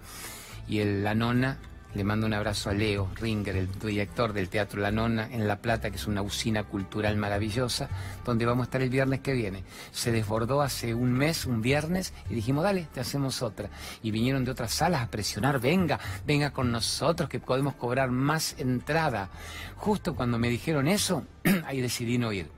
Y el, la nona le mando un abrazo a Leo Ringer, el director del Teatro La Nona en La Plata, que es una usina cultural maravillosa, donde vamos a estar el viernes que viene. Se desbordó hace un mes, un viernes, y dijimos, dale, te hacemos otra. Y vinieron de otras salas a presionar, venga, venga con nosotros, que podemos cobrar más entrada. Justo cuando me dijeron eso, ahí decidí no ir.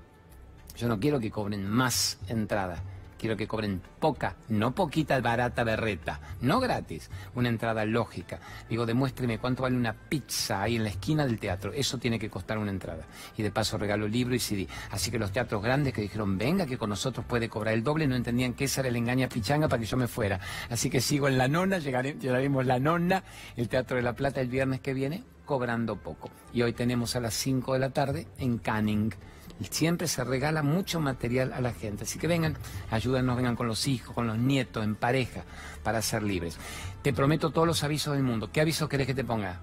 Yo no quiero que cobren más entrada Quiero que cobren poca, no poquita, barata berreta, no gratis, una entrada lógica. Digo, demuéstreme cuánto vale una pizza ahí en la esquina del teatro. Eso tiene que costar una entrada. Y de paso regalo libro y CD. Así que los teatros grandes que dijeron, venga, que con nosotros puede cobrar el doble, no entendían que esa era el engaña pichanga para que yo me fuera. Así que sigo en la nona, llegaremos la nona, el Teatro de la Plata el viernes que viene, cobrando poco. Y hoy tenemos a las 5 de la tarde en Canning siempre se regala mucho material a la gente. Así que vengan, ayúdanos, vengan con los hijos, con los nietos, en pareja, para ser libres. Te prometo todos los avisos del mundo. ¿Qué avisos querés que te ponga?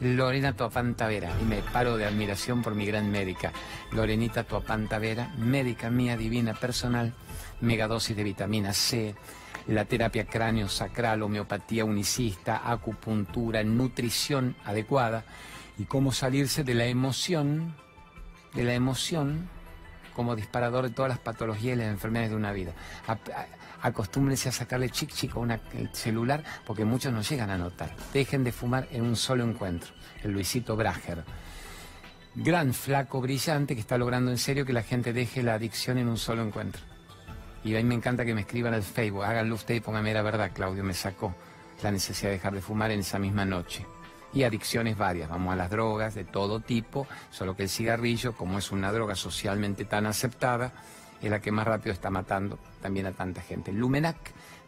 Lorena Tuapantavera, y me paro de admiración por mi gran médica. Lorenita Tuapantavera, médica mía divina personal, megadosis de vitamina C, la terapia cráneo sacral, homeopatía unicista, acupuntura, nutrición adecuada y cómo salirse de la emoción de la emoción como disparador de todas las patologías y las enfermedades de una vida. Acostúmbrense a sacarle chic chic a un celular porque muchos no llegan a notar. Dejen de fumar en un solo encuentro. El Luisito Brager. Gran flaco brillante que está logrando en serio que la gente deje la adicción en un solo encuentro. Y a mí me encanta que me escriban al Facebook. Háganlo usted y póngame la verdad, Claudio. Me sacó la necesidad de dejar de fumar en esa misma noche y adicciones varias. Vamos a las drogas de todo tipo, solo que el cigarrillo, como es una droga socialmente tan aceptada, es la que más rápido está matando también a tanta gente. Lumenac,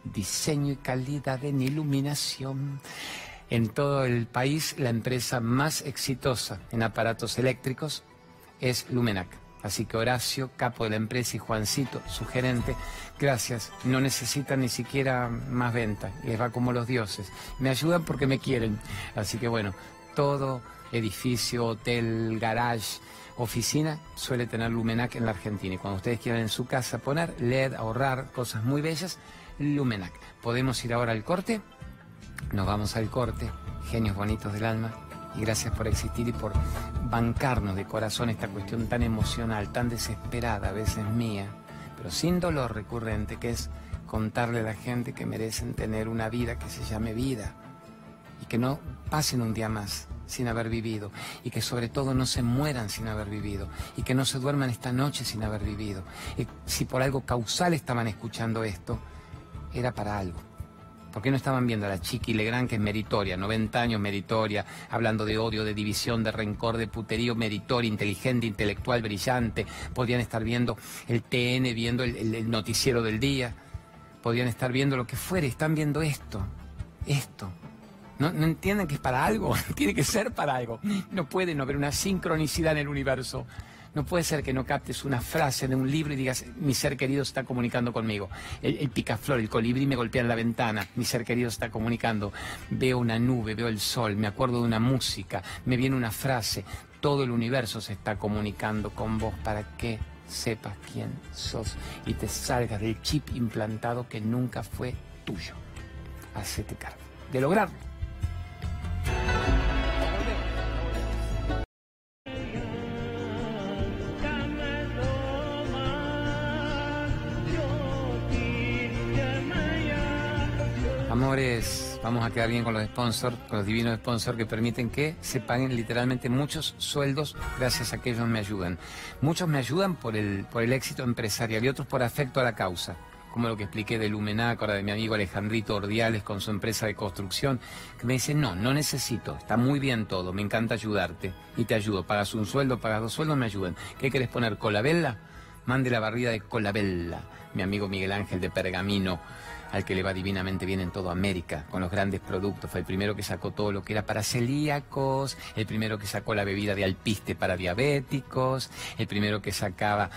diseño y calidad en iluminación. En todo el país, la empresa más exitosa en aparatos eléctricos es Lumenac. Así que Horacio, capo de la empresa, y Juancito, su gerente, gracias. No necesitan ni siquiera más venta. Les va como los dioses. Me ayudan porque me quieren. Así que bueno, todo edificio, hotel, garage, oficina suele tener Lumenac en la Argentina. Y cuando ustedes quieran en su casa poner LED, ahorrar, cosas muy bellas, Lumenac. ¿Podemos ir ahora al corte? Nos vamos al corte. Genios bonitos del alma y gracias por existir y por bancarnos de corazón esta cuestión tan emocional, tan desesperada, a veces mía, pero sin dolor recurrente, que es contarle a la gente que merecen tener una vida que se llame vida y que no pasen un día más sin haber vivido y que sobre todo no se mueran sin haber vivido y que no se duerman esta noche sin haber vivido. Y si por algo causal estaban escuchando esto, era para algo. ¿Por qué no estaban viendo a la Chiqui Legrand, que es meritoria, 90 años meritoria, hablando de odio, de división, de rencor, de puterío, meritoria, inteligente, intelectual, brillante? Podían estar viendo el TN, viendo el, noticiero del día. Podían estar viendo lo que fuere. Están viendo esto. Esto. ¿No, ¿No, entienden que es para algo? Tiene que ser para algo. No puede no haber una sincronicidad en el universo. No puede ser que no captes una frase de un libro y digas, mi ser querido está comunicando conmigo. El, picaflor, el colibrí me golpea en la ventana, mi ser querido está comunicando. Veo una nube, veo el sol, me acuerdo de una música, me viene una frase. Todo el universo se está comunicando con vos para que sepas quién sos y te salgas del chip implantado que nunca fue tuyo. Hacete cargo de lograrlo. Vamos a quedar bien con los sponsors, con los divinos sponsors que permiten que se paguen literalmente muchos sueldos gracias a que ellos me ayudan. Muchos me ayudan por el, por el éxito empresarial y otros por afecto a la causa como lo que expliqué de Lumenácora, de mi amigo Alejandrito Ordiales con su empresa de construcción, que me dice, no, no necesito, está muy bien todo, me encanta ayudarte y te ayudo, pagas un sueldo, pagas dos sueldos, me ayudan. ¿Qué querés poner? ¿Colabella? Mande la barrida de Colabella, mi amigo Miguel Ángel de Pergamino al que le va divinamente bien en toda América, con los grandes productos. Fue el primero que sacó todo lo que era para celíacos, el primero que sacó la bebida de alpiste para diabéticos, el primero que sacaba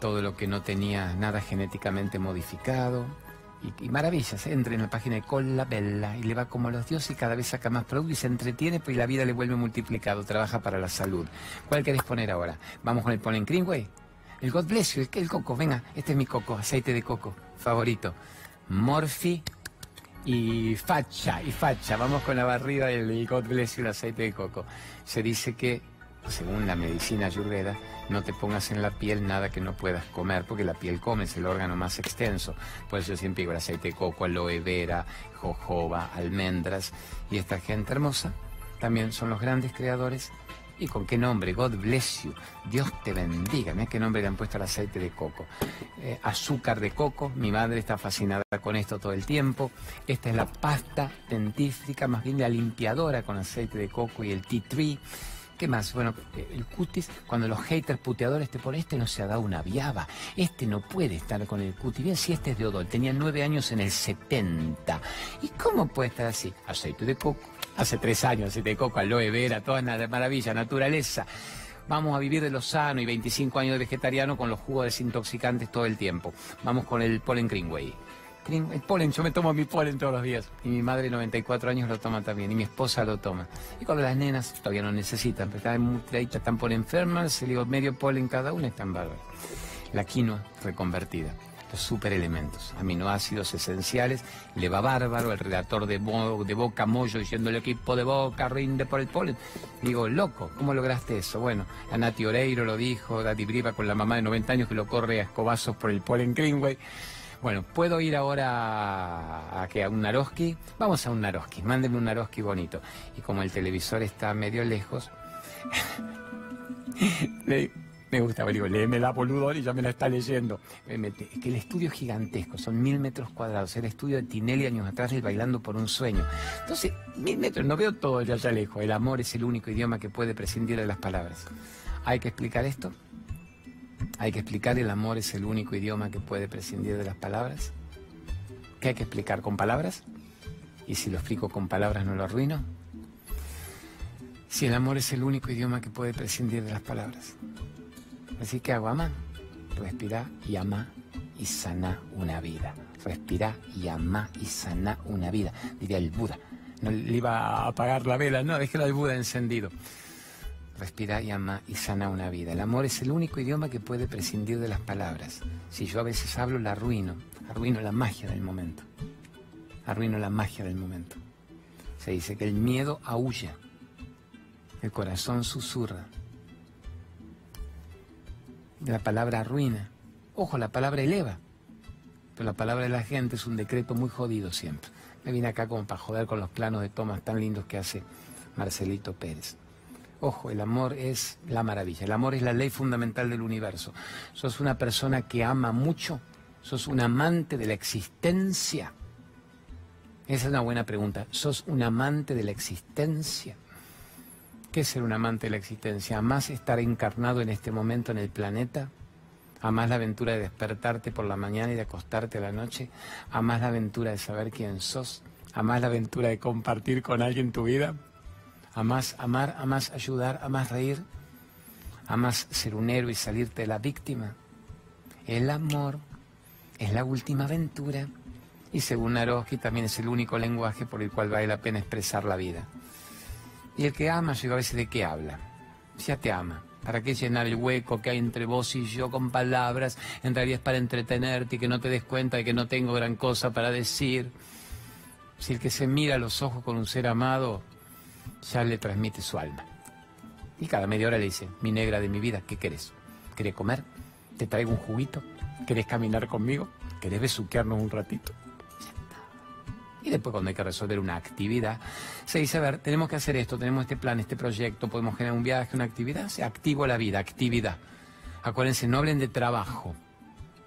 todo lo que no tenía nada genéticamente modificado. Y, maravillas, ¿eh? entre en la página de Cola Bella y le va como los dioses y cada vez saca más productos y se entretiene, pues la vida le vuelve multiplicado, trabaja para la salud. ¿Cuál querés poner ahora? ¿Vamos con el Polen Greenway? El God Bless you, el coco, venga, este es mi coco, aceite de coco, favorito. Morphy y facha, y facha. Vamos con la barrida del God bless you, el aceite de coco. Se dice que, según la medicina ayurveda, no te pongas en la piel nada que no puedas comer, porque la piel come, es el órgano más extenso. Por eso siempre digo el aceite de coco, aloe vera, jojoba, almendras. Y esta gente hermosa también son los grandes creadores ¿Y con qué nombre? God bless you. Dios te bendiga. Mira qué nombre le han puesto al aceite de coco. Eh, azúcar de coco. Mi madre está fascinada con esto todo el tiempo. Esta es la pasta dentífrica, más bien la limpiadora con aceite de coco y el tea tree. ¿Qué más? Bueno, eh, el cutis, cuando los haters puteadores te ponen, este no se ha dado una viaba, este no puede estar con el cutis. Bien, si este es de Odol, tenía nueve años en el 70. ¿Y cómo puede estar así? Aceite de coco, hace tres años, aceite de coco, aloe vera, toda una maravilla, naturaleza. Vamos a vivir de lo sano y 25 años de vegetariano con los jugos desintoxicantes todo el tiempo. Vamos con el Pollen Greenway el polen, yo me tomo mi polen todos los días. Y mi madre, 94 años, lo toma también. Y mi esposa lo toma. Y cuando las nenas todavía no necesitan, pero están están por enfermas, se digo medio polen cada una, están bárbaras. La quinoa reconvertida. Los superelementos, aminoácidos esenciales, le va bárbaro, el redactor de, de Boca Moyo diciendo el equipo de Boca rinde por el polen. Digo, loco, ¿cómo lograste eso? Bueno, la Nati Oreiro lo dijo, Dati Briva con la mamá de 90 años que lo corre a escobazos por el polen Greenway. Bueno, ¿puedo ir ahora a, a un Naroski? Vamos a un Naroski, mándenme un Naroski bonito. Y como el televisor está medio lejos, me gusta, digo, la boludo, y ya me la está leyendo. Es que el estudio es gigantesco, son mil metros cuadrados. El estudio de Tinelli años atrás, el Bailando por un Sueño. Entonces, mil metros, no veo todo ya allá lejos. El amor es el único idioma que puede prescindir de las palabras. ¿Hay que explicar esto? Hay que explicar el amor es el único idioma que puede prescindir de las palabras. ¿Qué hay que explicar con palabras? ¿Y si lo explico con palabras no lo arruino? Si el amor es el único idioma que puede prescindir de las palabras. Así que hago ama, respira y ama y sana una vida. Respira y ama y sana una vida, diría el Buda. No le iba a apagar la vela, no, déjelo al Buda encendido respira y ama y sana una vida. El amor es el único idioma que puede prescindir de las palabras. Si yo a veces hablo, la arruino, arruino la magia del momento. Arruino la magia del momento. Se dice que el miedo aúlla, el corazón susurra. La palabra arruina. Ojo, la palabra eleva. Pero la palabra de la gente es un decreto muy jodido siempre. Me vine acá como para joder con los planos de tomas tan lindos que hace Marcelito Pérez. Ojo, el amor es la maravilla, el amor es la ley fundamental del universo. Sos una persona que ama mucho, sos un amante de la existencia. Esa es una buena pregunta. ¿Sos un amante de la existencia? ¿Qué es ser un amante de la existencia? ¿Amás estar encarnado en este momento en el planeta? ¿Amás la aventura de despertarte por la mañana y de acostarte a la noche? ¿Amás la aventura de saber quién sos? ¿Amás la aventura de compartir con alguien tu vida? A más amar, a más ayudar, a más reír, Amas ser un héroe y salirte de la víctima. El amor es la última aventura y según Naroski también es el único lenguaje por el cual vale la pena expresar la vida. Y el que ama, yo a veces de qué habla. Ya te ama. ¿Para qué llenar el hueco que hay entre vos y yo con palabras? En realidad es para entretenerte y que no te des cuenta de que no tengo gran cosa para decir. Si el que se mira a los ojos con un ser amado, ya le transmite su alma. Y cada media hora le dice, mi negra de mi vida, ¿qué querés? ¿Querés comer? ¿Te traigo un juguito? ¿Querés caminar conmigo? ¿Querés besuquearnos un ratito? Y después cuando hay que resolver una actividad, se dice, a ver, tenemos que hacer esto, tenemos este plan, este proyecto, podemos generar un viaje, una actividad, se activo la vida, actividad. Acuérdense, no hablen de trabajo.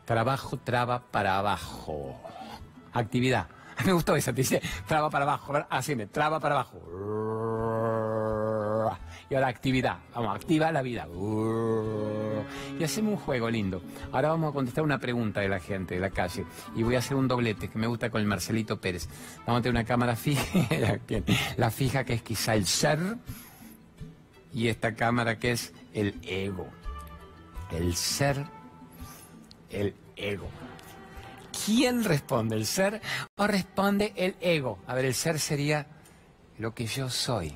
Trabajo traba para abajo. Actividad. Me gustó esa, dice, traba para abajo. Así me, traba para abajo. Y ahora actividad. Vamos, activa la vida. Y hacemos un juego lindo. Ahora vamos a contestar una pregunta de la gente de la calle. Y voy a hacer un doblete que me gusta con el Marcelito Pérez. Vamos a tener una cámara fija, la fija que es quizá el ser. Y esta cámara que es el ego. El ser, el ego. ¿Quién responde? ¿El ser o responde el ego? A ver, el ser sería lo que yo soy.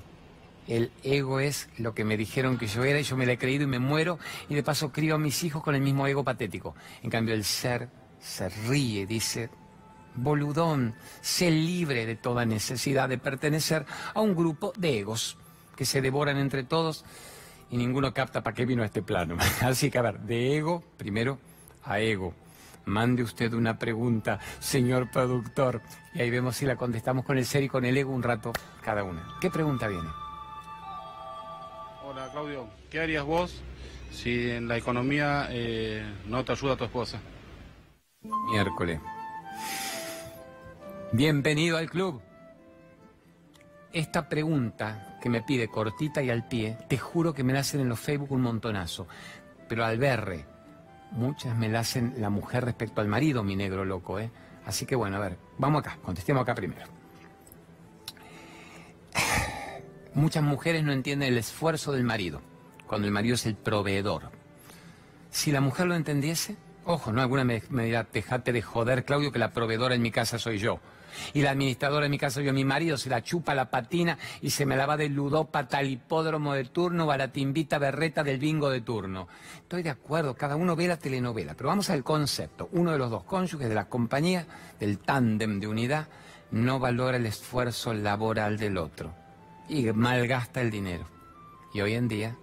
El ego es lo que me dijeron que yo era y yo me la he creído y me muero y de paso crío a mis hijos con el mismo ego patético. En cambio el ser se ríe, dice, boludón, sé libre de toda necesidad de pertenecer a un grupo de egos que se devoran entre todos y ninguno capta para qué vino a este plano. Así que a ver, de ego primero a ego. Mande usted una pregunta, señor productor, y ahí vemos si la contestamos con el ser y con el ego un rato cada una. ¿Qué pregunta viene? Hola Claudio, ¿qué harías vos si en la economía eh, no te ayuda tu esposa? Miércoles. Bienvenido al club. Esta pregunta que me pide cortita y al pie, te juro que me la hacen en los Facebook un montonazo. Pero al verre, muchas me la hacen la mujer respecto al marido, mi negro loco, ¿eh? Así que bueno, a ver, vamos acá, contestemos acá primero. Muchas mujeres no entienden el esfuerzo del marido, cuando el marido es el proveedor. Si la mujer lo entendiese, ojo, no, alguna me, dirá, dejate de joder, Claudio, que la proveedora en mi casa soy yo. Y la administradora en mi casa yo, mi marido se la chupa la patina y se me la va de ludópata al hipódromo de turno o a la timbita berreta del bingo de turno. Estoy de acuerdo, cada uno ve la telenovela, pero vamos al concepto. Uno de los dos cónyuges de la compañía, del tándem de unidad, no valora el esfuerzo laboral del otro y malgasta el dinero. Y hoy en día,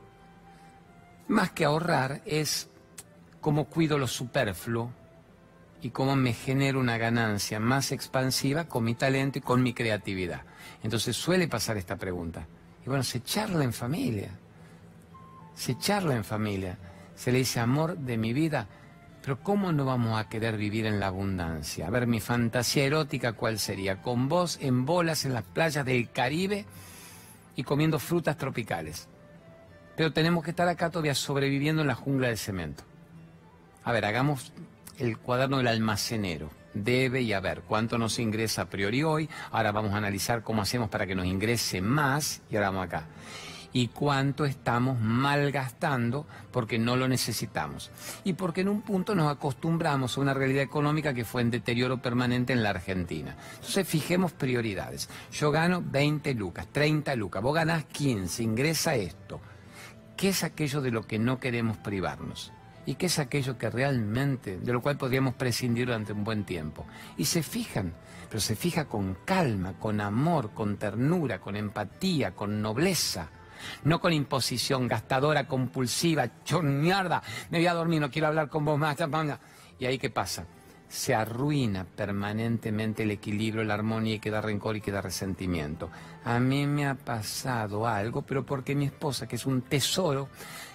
más que ahorrar, es cómo cuido lo superfluo y cómo me genero una ganancia más expansiva con mi talento y con mi creatividad. Entonces suele pasar esta pregunta. Y bueno, se charla en familia. Se charla en familia. Se le dice amor de mi vida. Pero ¿cómo no vamos a querer vivir en la abundancia? A ver, mi fantasía erótica, ¿cuál sería? Con vos en bolas en las playas del Caribe y comiendo frutas tropicales. Pero tenemos que estar acá todavía sobreviviendo en la jungla del cemento. A ver, hagamos el cuaderno del almacenero. Debe y a ver cuánto nos ingresa a priori hoy. Ahora vamos a analizar cómo hacemos para que nos ingrese más. Y ahora vamos acá y cuánto estamos malgastando porque no lo necesitamos. Y porque en un punto nos acostumbramos a una realidad económica que fue en deterioro permanente en la Argentina. Entonces fijemos prioridades. Yo gano 20 lucas, 30 lucas, vos ganás 15, ingresa esto. ¿Qué es aquello de lo que no queremos privarnos? ¿Y qué es aquello que realmente, de lo cual podríamos prescindir durante un buen tiempo? Y se fijan, pero se fija con calma, con amor, con ternura, con empatía, con nobleza no con imposición gastadora, compulsiva, chornearda, me voy a dormir, no quiero hablar con vos más. ¿Y ahí qué pasa? Se arruina permanentemente el equilibrio, la armonía y queda rencor y queda resentimiento. A mí me ha pasado algo, pero porque mi esposa, que es un tesoro,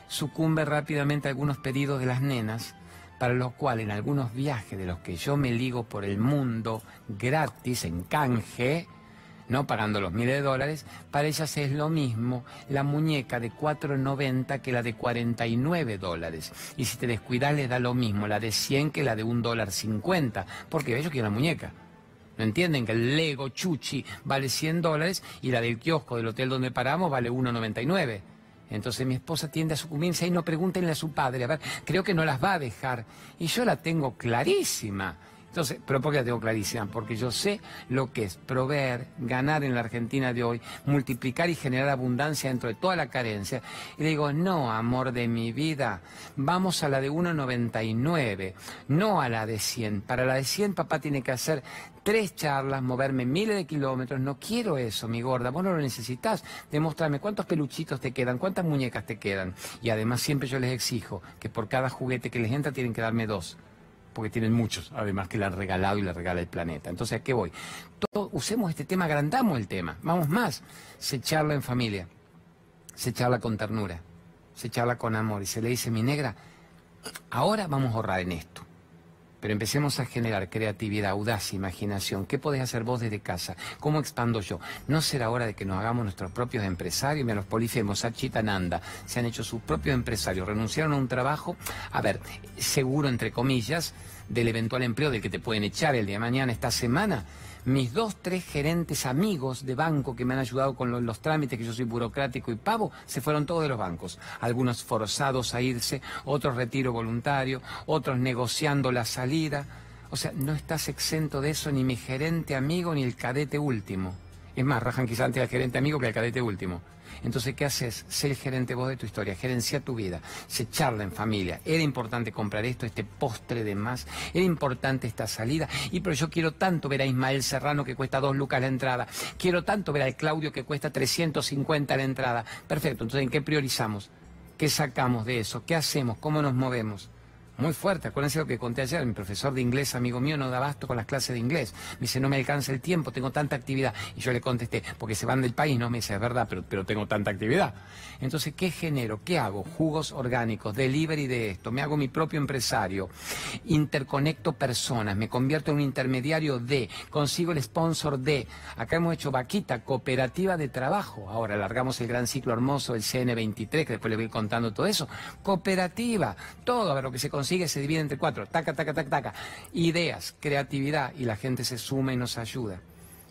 sucumbe rápidamente algunos pedidos de las nenas para los cuales en algunos viajes de los que yo me ligo por el mundo gratis, en canje, no pagando los miles de dólares, para ellas es lo mismo la muñeca de 4,90 que la de 49 dólares. Y si te descuidas le da lo mismo la de 100 que la de un dólar 50, porque ellos quieren la muñeca. ¿No entienden que el Lego Chuchi vale 100 dólares y la del kiosco del hotel donde paramos vale 1,99? Entonces mi esposa tiende a sucumbirse y no pregúntenle a su padre, a ver, creo que no las va a dejar. Y yo la tengo clarísima. Entonces, pero ¿por qué la tengo clarísima? Porque yo sé lo que es proveer, ganar en la Argentina de hoy, multiplicar y generar abundancia dentro de toda la carencia. Y le digo, no, amor de mi vida, vamos a la de 1,99, no a la de 100. Para la de 100 papá tiene que hacer tres charlas, moverme miles de kilómetros. No quiero eso, mi gorda. Vos no lo necesitas. Demostrarme cuántos peluchitos te quedan, cuántas muñecas te quedan. Y además siempre yo les exijo que por cada juguete que les entra tienen que darme dos porque tienen muchos, además que le han regalado y le regala el planeta. Entonces, ¿a qué voy? Todo, usemos este tema, agrandamos el tema, vamos más. Se charla en familia, se charla con ternura, se charla con amor y se le dice, mi negra, ahora vamos a ahorrar en esto. Pero empecemos a generar creatividad, audacia, imaginación. ¿Qué podés hacer vos desde casa? ¿Cómo expando yo? ¿No será hora de que nos hagamos nuestros propios empresarios? Mira, los polifemos, Nanda, se han hecho sus propios empresarios, renunciaron a un trabajo, a ver, seguro entre comillas, del eventual empleo del que te pueden echar el día de mañana, esta semana mis dos, tres gerentes amigos de banco que me han ayudado con los, trámites, que yo soy burocrático y pavo, se fueron todos de los bancos. Algunos forzados a irse, otros retiro voluntario, otros negociando la salida. O sea, no estás exento de eso ni mi gerente amigo ni el cadete último. Es más, rajan quizás antes al gerente amigo que al cadete último. Entonces, ¿qué haces? Sé el gerente vos de tu historia, gerencia tu vida, se charla en familia. Era importante comprar esto, este postre de más, era importante esta salida. Y pero yo quiero tanto ver a Ismael Serrano que cuesta dos lucas la entrada, quiero tanto ver al Claudio que cuesta 350 la entrada. Perfecto, entonces ¿en qué priorizamos? ¿Qué sacamos de eso? ¿Qué hacemos? ¿Cómo nos movemos? Muy fuerte. Acuérdense lo que conté ayer, mi profesor de inglés, amigo mío, no da abasto con las clases de inglés. Me dice, no me alcanza el tiempo, tengo tanta actividad. Y yo le contesté, porque se van del país, no me dice, es verdad, pero, pero tengo tanta actividad. Entonces, ¿qué genero? ¿Qué hago? Jugos orgánicos, delivery de esto, me hago mi propio empresario, interconecto personas, me convierto en un intermediario de, consigo el sponsor de. Acá hemos hecho vaquita, cooperativa de trabajo. Ahora alargamos el gran ciclo hermoso, el CN23, que después le voy contando todo eso. Cooperativa, todo a ver lo que se consigue sigue, se divide entre cuatro. Taca, taca, taca, taca. Ideas, creatividad y la gente se suma y nos ayuda.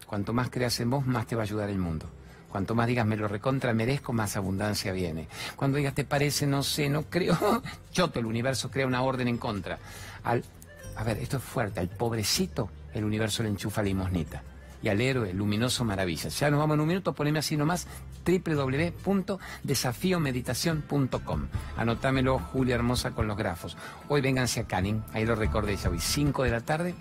Cuanto más creas en vos, más te va a ayudar el mundo. Cuanto más digas me lo recontra merezco, más abundancia viene. Cuando digas te parece, no sé, no creo, choto, el universo crea una orden en contra. Al, a ver, esto es fuerte, al pobrecito el universo le enchufa limosnita y al héroe luminoso maravilla. Ya nos vamos en un minuto, poneme así nomás www.desafiomeditación.com. Anotámelo, Julia Hermosa, con los grafos. Hoy vénganse a Canning, ahí lo recordé ya hoy, 5 de la tarde,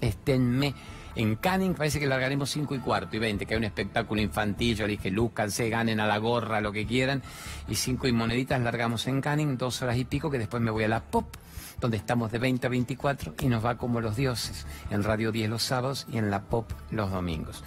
esténme en Canning parece que largaremos 5 y cuarto y 20, que hay un espectáculo infantil. Yo le dije, lúzcanse, ganen a la gorra, lo que quieran. Y 5 y moneditas largamos en Canning, dos horas y pico, que después me voy a la pop donde estamos de 20 a 24 y nos va como los dioses, en Radio 10 los sábados y en la pop los domingos.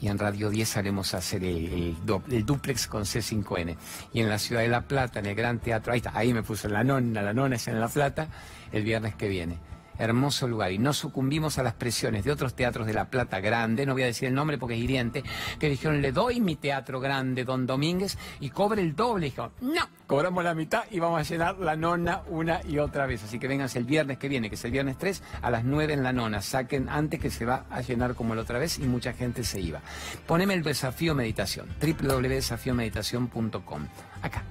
Y en Radio 10 haremos hacer el, duplex con C5N. Y en la Ciudad de La Plata, en el Gran Teatro, ahí está, ahí me puso la nona, la nona es en La Plata, el viernes que viene hermoso lugar. Y no sucumbimos a las presiones de otros teatros de La Plata Grande, no voy a decir el nombre porque es hiriente, que dijeron, le doy mi teatro grande, don Domínguez, y cobre el doble. Y dijeron, no, cobramos la mitad y vamos a llenar la nona una y otra vez. Así que vénganse el viernes que viene, que es el viernes 3, a las 9 en la nona. Saquen antes que se va a llenar como la otra vez y mucha gente se iba. Poneme el desafío meditación, www.desafiomeditación.com. Acá.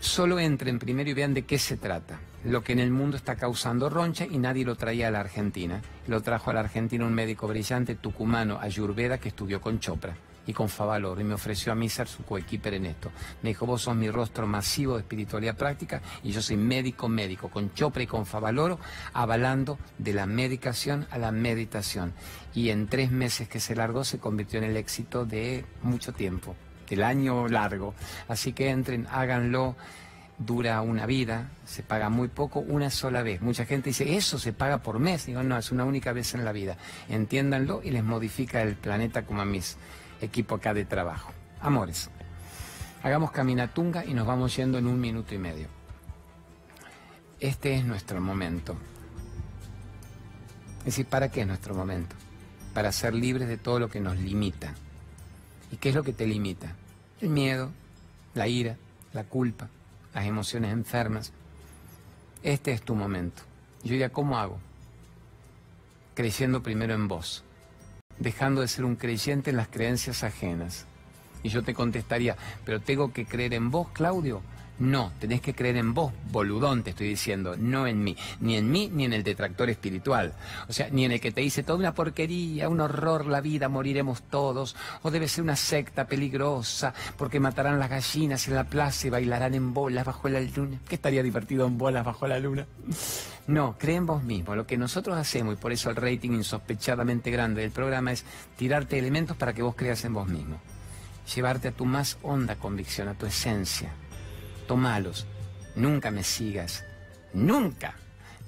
Solo entren primero y vean de qué se trata. Lo que en el mundo está causando roncha y nadie lo traía a la Argentina. Lo trajo a la Argentina un médico brillante tucumano, Ayurveda, que estudió con Chopra y con Favaloro y me ofreció a mí ser su coequiper en esto. Me dijo, vos sos mi rostro masivo de espiritualidad práctica y yo soy médico médico, con Chopra y con Favaloro, avalando de la medicación a la meditación. Y en tres meses que se largó se convirtió en el éxito de mucho tiempo el año largo. Así que entren, háganlo, dura una vida, se paga muy poco, una sola vez. Mucha gente dice, eso se paga por mes. Digo, no, es una única vez en la vida. Entiéndanlo y les modifica el planeta como a mis equipo acá de trabajo. Amores, hagamos caminatunga y nos vamos yendo en un minuto y medio. Este es nuestro momento. Es decir, ¿para qué es nuestro momento? Para ser libres de todo lo que nos limita. ¿Y qué es lo que te limita? El miedo, la ira, la culpa, las emociones enfermas. Este es tu momento. Yo diría, ¿cómo hago? Creyendo primero en vos, dejando de ser un creyente en las creencias ajenas, Y yo te contestaría, pero tengo que creer en vos, Claudio. No, tenés que creer en vos, boludón, te estoy diciendo, no en mí. Ni en mí, ni en el detractor espiritual. O sea, ni en el que te dice toda una porquería, un horror la vida, moriremos todos. O debe ser una secta peligrosa, porque matarán las gallinas en la plaza y bailarán en bolas bajo la luna. ¿Qué estaría divertido en bolas bajo la luna? No, cree en vos mismo. Lo que nosotros hacemos, y por eso el rating insospechadamente grande del programa, es tirarte elementos para que vos creas en vos mismo. Llevarte a tu más honda convicción, a tu esencia tomalos, nunca me sigas, nunca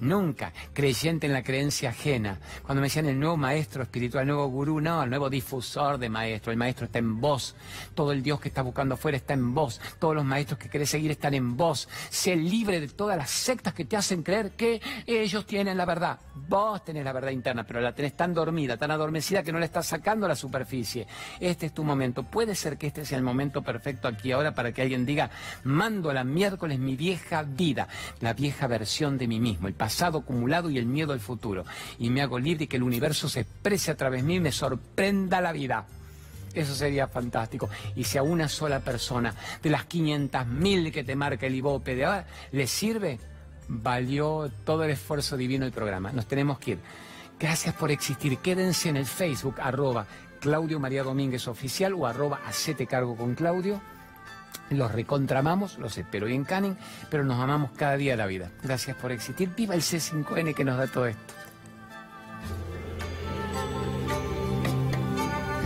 nunca creyente en la creencia ajena. Cuando me decían el nuevo maestro espiritual, el nuevo gurú, no, el nuevo difusor de maestro. El maestro está en vos. Todo el Dios que está buscando afuera está en vos. Todos los maestros que querés seguir están en vos. Sé libre de todas las sectas que te hacen creer que ellos tienen la verdad. Vos tenés la verdad interna, pero la tenés tan dormida, tan adormecida que no la estás sacando a la superficie. Este es tu momento. Puede ser que este sea el momento perfecto aquí ahora para que alguien diga, mando a la miércoles mi vieja vida, la vieja versión de mí mismo, el pasado acumulado y el miedo al futuro. Y me hago libre y que el universo se exprese a través de mí y me sorprenda la vida. Eso sería fantástico. Y si a una sola persona de las 500.000 que te marca el IVOPE de ahora le sirve, valió todo el esfuerzo divino del programa. Nos tenemos que ir. Gracias por existir. Quédense en el Facebook, arroba Claudio María Domínguez Oficial o arroba Hacete Cargo con Claudio. Los recontramamos, los espero bien Canning, pero nos amamos cada día de la vida. Gracias por existir. Viva el C5N que nos da todo esto.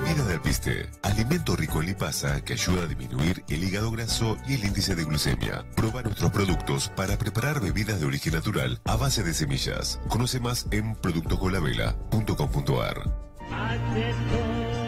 Mira del Piste, alimento rico en lipasa que ayuda a disminuir el hígado graso y el índice de glucemia. Prueba nuestros productos para preparar bebidas de origen natural a base de semillas. Conoce más en productoscolavela.com.ar.